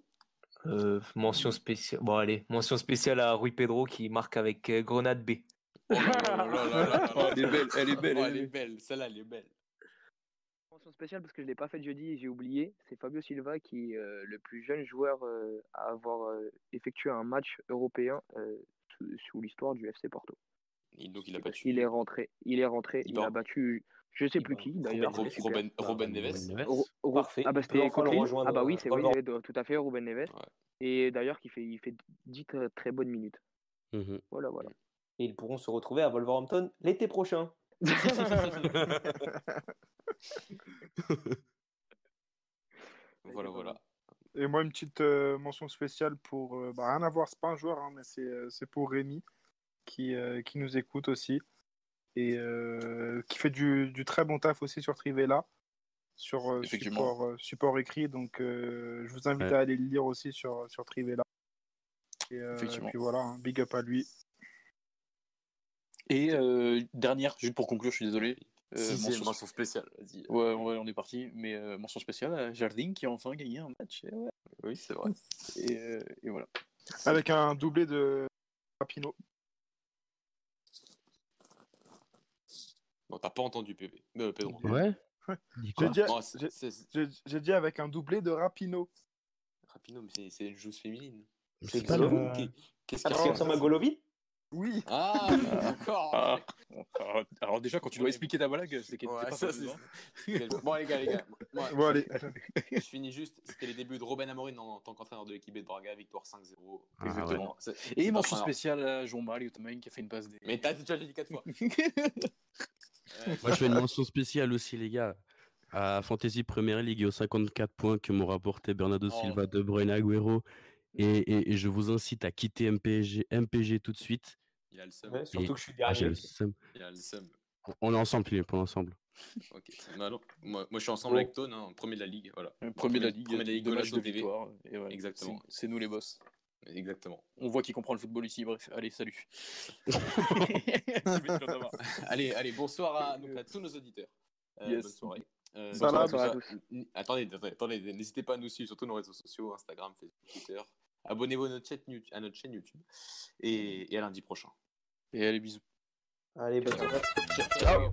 Euh, mention spéciale. Bon, allez, mention spéciale à Rui Pedro qui marque avec euh, Grenade B. Oh là là Oh, elle est belle, elle est belle, Oh, elle elle est belle. Celle-là, elle est belle. Mention spéciale parce que je l'ai pas fait jeudi et j'ai oublié. C'est Fabio Silva qui est euh, le plus jeune joueur euh, à avoir euh, effectué un match européen euh, sous, l'histoire du FC Porto. Il- donc il a Parce battu. qu'il est rentré, il est rentré, Il a battu, je sais il plus qui Robin, d'ailleurs. Robin-. Robin, Robin Neves. Ro- Ro- Parfait. Ah bah c'était Ah bah oui, euh, c'est oui, tout à fait Ruben Neves. Ouais. Et d'ailleurs qui fait, il fait 10 très, très bonnes minutes. Mhm. Voilà, voilà. Et ils pourront se retrouver à Wolverhampton l'été prochain. Voilà, voilà. Et moi, une petite euh, mention spéciale pour. euh, bah, rien à voir, c'est pas un joueur, hein, mais c'est euh, c'est pour Rémi, qui, qui nous écoute aussi. Et qui fait du, du très bon taf aussi sur Trivella, sur support, support écrit. Donc, je vous invite Ouais. à aller le lire aussi sur, sur Trivella. Et, Effectivement. puis voilà, hein, big up à lui. Et euh, dernière, juste pour conclure, je suis désolé. Euh, Sixième mention- spéciale. Vas-y. Ouais, ouais, on est parti. Mais euh, mention spéciale à Jardine qui a enfin gagné un match. Et, ouais. Oui, c'est vrai. et, euh, et voilà. Avec un doublé de Rapino. Bon, t'as pas entendu Pépé. Euh, Pedro. Ouais. Dis J'ai dit, Oh, j'ai- avec un doublé de Rapino. Rapino, mais c'est- c'est une joueuse féminine. C'est pas pas le- le- Qu'est- Qu'est-ce qu'il y a ressemble à Golovin Oui, Ah, d'accord. Ah, alors, alors déjà, quand tu dois Ouais. expliquer ta blague, c'est qu'elle Ouais, pas ça, hein. Bon, les gars, les gars. Moi, bon, allez. je finis juste. C'était les débuts de Robin Amorim en tant qu'entraîneur de l'équipe de Braga, victoire 5-0. Ah, Exactement. Et mention spéciale à et Thomas qui a fait une passe des. Mais t'as déjà dit 4 fois. Euh, Moi, je fais une mention spéciale aussi, les gars, à Fantasy Premier League et aux 54 points que m'ont rapporté Bernardo Oh. Silva, De Bruyne, Agüero. Et, et- et je vous incite à quitter MPG, MPG tout de suite. Il a le seum. Ouais, Surtout Et- que je suis Ah, j'ai dernier. le seum. Il a le seum. On est ensemble, Philippe, on est ensemble. Ok. Bah alors, moi, moi, je suis ensemble avec Tone, hein, premier de la ligue. Voilà. Euh, Premier de la Ligue, Premier de la Ligue, de TV. victoire. Et voilà, Exactement. c'est- C'est nous les boss. Exactement. On voit qui comprend le football ici. Bref, allez, salut. Allez, allez, bonsoir à, donc, à tous nos auditeurs. Euh, Yes. Bonne soirée. Euh, Bonsoir à tous. n- attendez, attendez, attendez, n'hésitez pas à nous suivre, surtout nos réseaux sociaux, Instagram, Facebook, Twitter. Abonnez-vous à notre chaîne YouTube, à notre chaîne YouTube. Et, et à lundi prochain. Et allez, bisous. Allez, bonne soirée. Ciao.